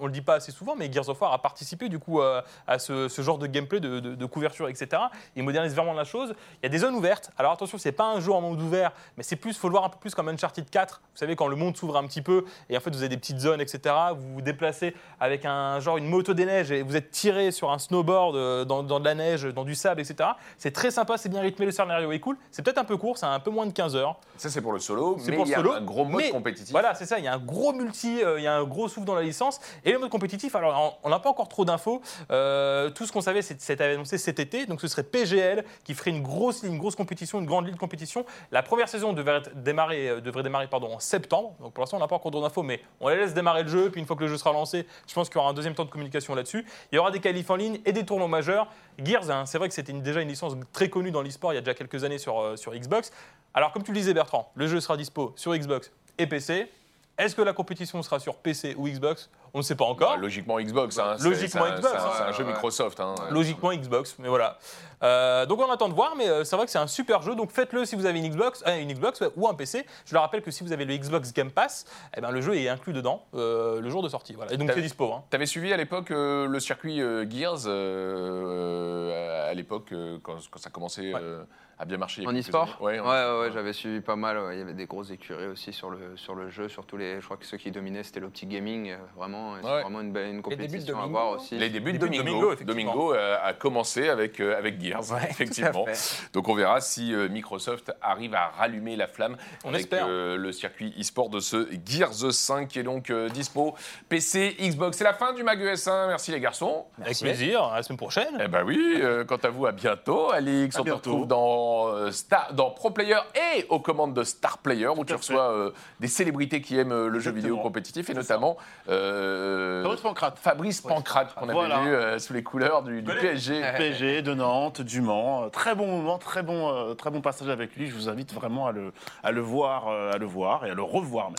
on le dit pas assez souvent, mais Gears of War a participé du coup à, à ce, ce genre de gameplay de, de- de couverture, etc. Il modernise vraiment la chose. Il y a des zones ouvertes. Alors attention, c'est pas un jeu en monde ouvert, mais c'est plus, faut le voir un peu plus comme Uncharted 4. Vous savez quand le monde s'ouvre un petit peu et en fait vous avez des petites zones, etc. Vous vous déplacez avec un genre une moto des neiges et vous êtes tiré sur un snowboard euh, dans, dans de la neige, dans du sable, etc. C'est très sympa, c'est bien rythmé, le scénario est cool. C'est peut-être un peu court, c'est un peu moins de 15 heures. Ça c'est pour le solo, C'est mais pour il y a solo, un gros mode mais compétitif. Voilà, c'est ça. Il y a un gros multi, euh, il y a un gros souffle dans la licence. Et le mode compétitif, alors on- n'a pas encore trop d'infos. Euh, tout ce qu'on savait, c'est c'était annoncé cet été. Donc ce serait PGL qui ferait une grosse, une grosse compétition, une grande ligue de compétition. La première saison devrait démarrer, euh, devrait démarrer pardon, en septembre. Donc pour l'instant, on n'a pas encore d'infos, mais on les laisse démarrer le jeu. Puis une fois que le jeu sera lancé, je pense qu'il y aura un deuxième temps de communication là-dessus. Il y aura des qualifs en ligne et des tournois majeurs. Gears, hein, c'est vrai que c'était déjà une licence très connue dans l'e-sport il y a déjà quelques années sur, euh, sur Xbox. Alors, comme tu le disais, Bertrand, le jeu sera dispo sur Xbox et PC. Est-ce que la compétition sera sur PC ou Xbox? On ne sait pas encore. Bah, logiquement Xbox. hein, c'est- Logiquement Xbox, C'est un, hein. jeu Ouais, ouais. Microsoft. hein. Logiquement Xbox, mais voilà. Euh, donc on attend de voir, mais euh, c'est vrai que c'est un super jeu. Donc faites-le si vous avez une Xbox, euh, une Xbox ouais, ou un PC. Je le rappelle que si vous avez le Xbox Game Pass, eh ben, le jeu est inclus dedans euh, le jour de sortie. Voilà. Et donc c'est dispo. hein. T'avais suivi à l'époque le circuit Gears, à l'époque, quand, quand ça commençait euh, à bien marcher. il y a En e-sport. Ouais, Ouais, j'avais suivi pas mal. ouais. Il y avait des grosses écuries aussi sur le, sur le jeu. Surtout les, je crois que ceux qui dominaient, c'était l'Opti Gaming. euh, Vraiment, c'est Ouais. vraiment une, belle, une débuts de compétition à Domingo. voir aussi. Les débuts de Domingo. Domingo, effectivement. Domingo, euh, a commencé avec, euh, avec Gears, Ouais, effectivement. Donc on verra si euh, Microsoft arrive à rallumer la flamme On avec espère. euh, le circuit e-sport de ce Gears 5 qui est donc euh, dispo PC, Xbox. C'est la fin du Mag ES1. Merci les garçons. Avec plaisir, à la semaine prochaine. Eh ben oui, euh, quant à vous, à bientôt. Alix, À on bientôt. retrouve dans, euh, Star, dans Pro Player et aux commandes de Star Player, où tu reçois euh, des célébrités qui aiment euh, le jeu vidéo compétitif, et notamment euh, Fabrice Pancrate. Fabrice Pancrate, qu'on avait Voilà. vu euh, sous les couleurs du, du PSG. PSG, de Nantes, du Mans. Très bon moment, très bon, très bon passage avec lui. Je vous invite vraiment à le, à le voir, à le voir et à le revoir même.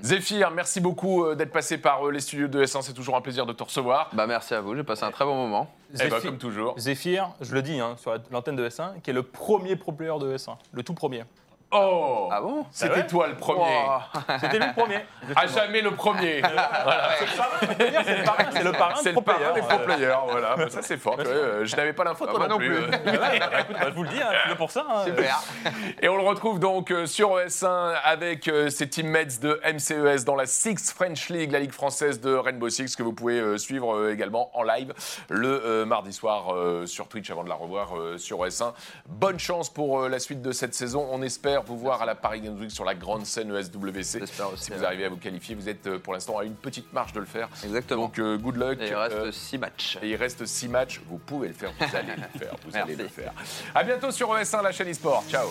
Zéphyr, merci beaucoup euh, d'être passé par euh, les studios de S1, c'est toujours un plaisir de te recevoir. Bah, merci à vous, j'ai passé un très bon moment. Eh ben, Zéphyr- comme toujours. Zephyr, je le dis hein, sur la- l'antenne de S1, qui est le premier pro player de S1, le tout premier. Oh Ah bon C'était Ah toi le premier. Wow. C'était lui le premier. À jamais le premier. C'est le parrain, c'est le parrain C'est le parrain Player. des pro players, voilà. Bah, ça c'est fort. tu vois, euh, Je n'avais pas l'info, Ah, toi non non plus. bah, écoute, bah, je vous le dis, hein, là pour ça. hein. Super. Et on le retrouve donc euh, sur ES1 avec euh, ses teammates de MCES dans la Six French League, la ligue française de Rainbow Six, que vous pouvez euh, suivre euh, également en live le euh, mardi soir euh, sur Twitch avant de la revoir euh, sur ES1. Bonne chance pour euh, la suite de cette saison. On espère vous voir à la Paris Games Week sur la grande scène ESWC. J'espère aussi, Si vous ouais. arrivez à vous qualifier, vous êtes euh, pour l'instant à une petite marche de le faire. Exactement. Donc euh, good luck. Et il reste Euh, 6 matchs. et il reste 6 matchs, vous pouvez le faire, vous allez le faire, vous allez le faire. À bientôt sur ES1, la chaîne eSport. Ciao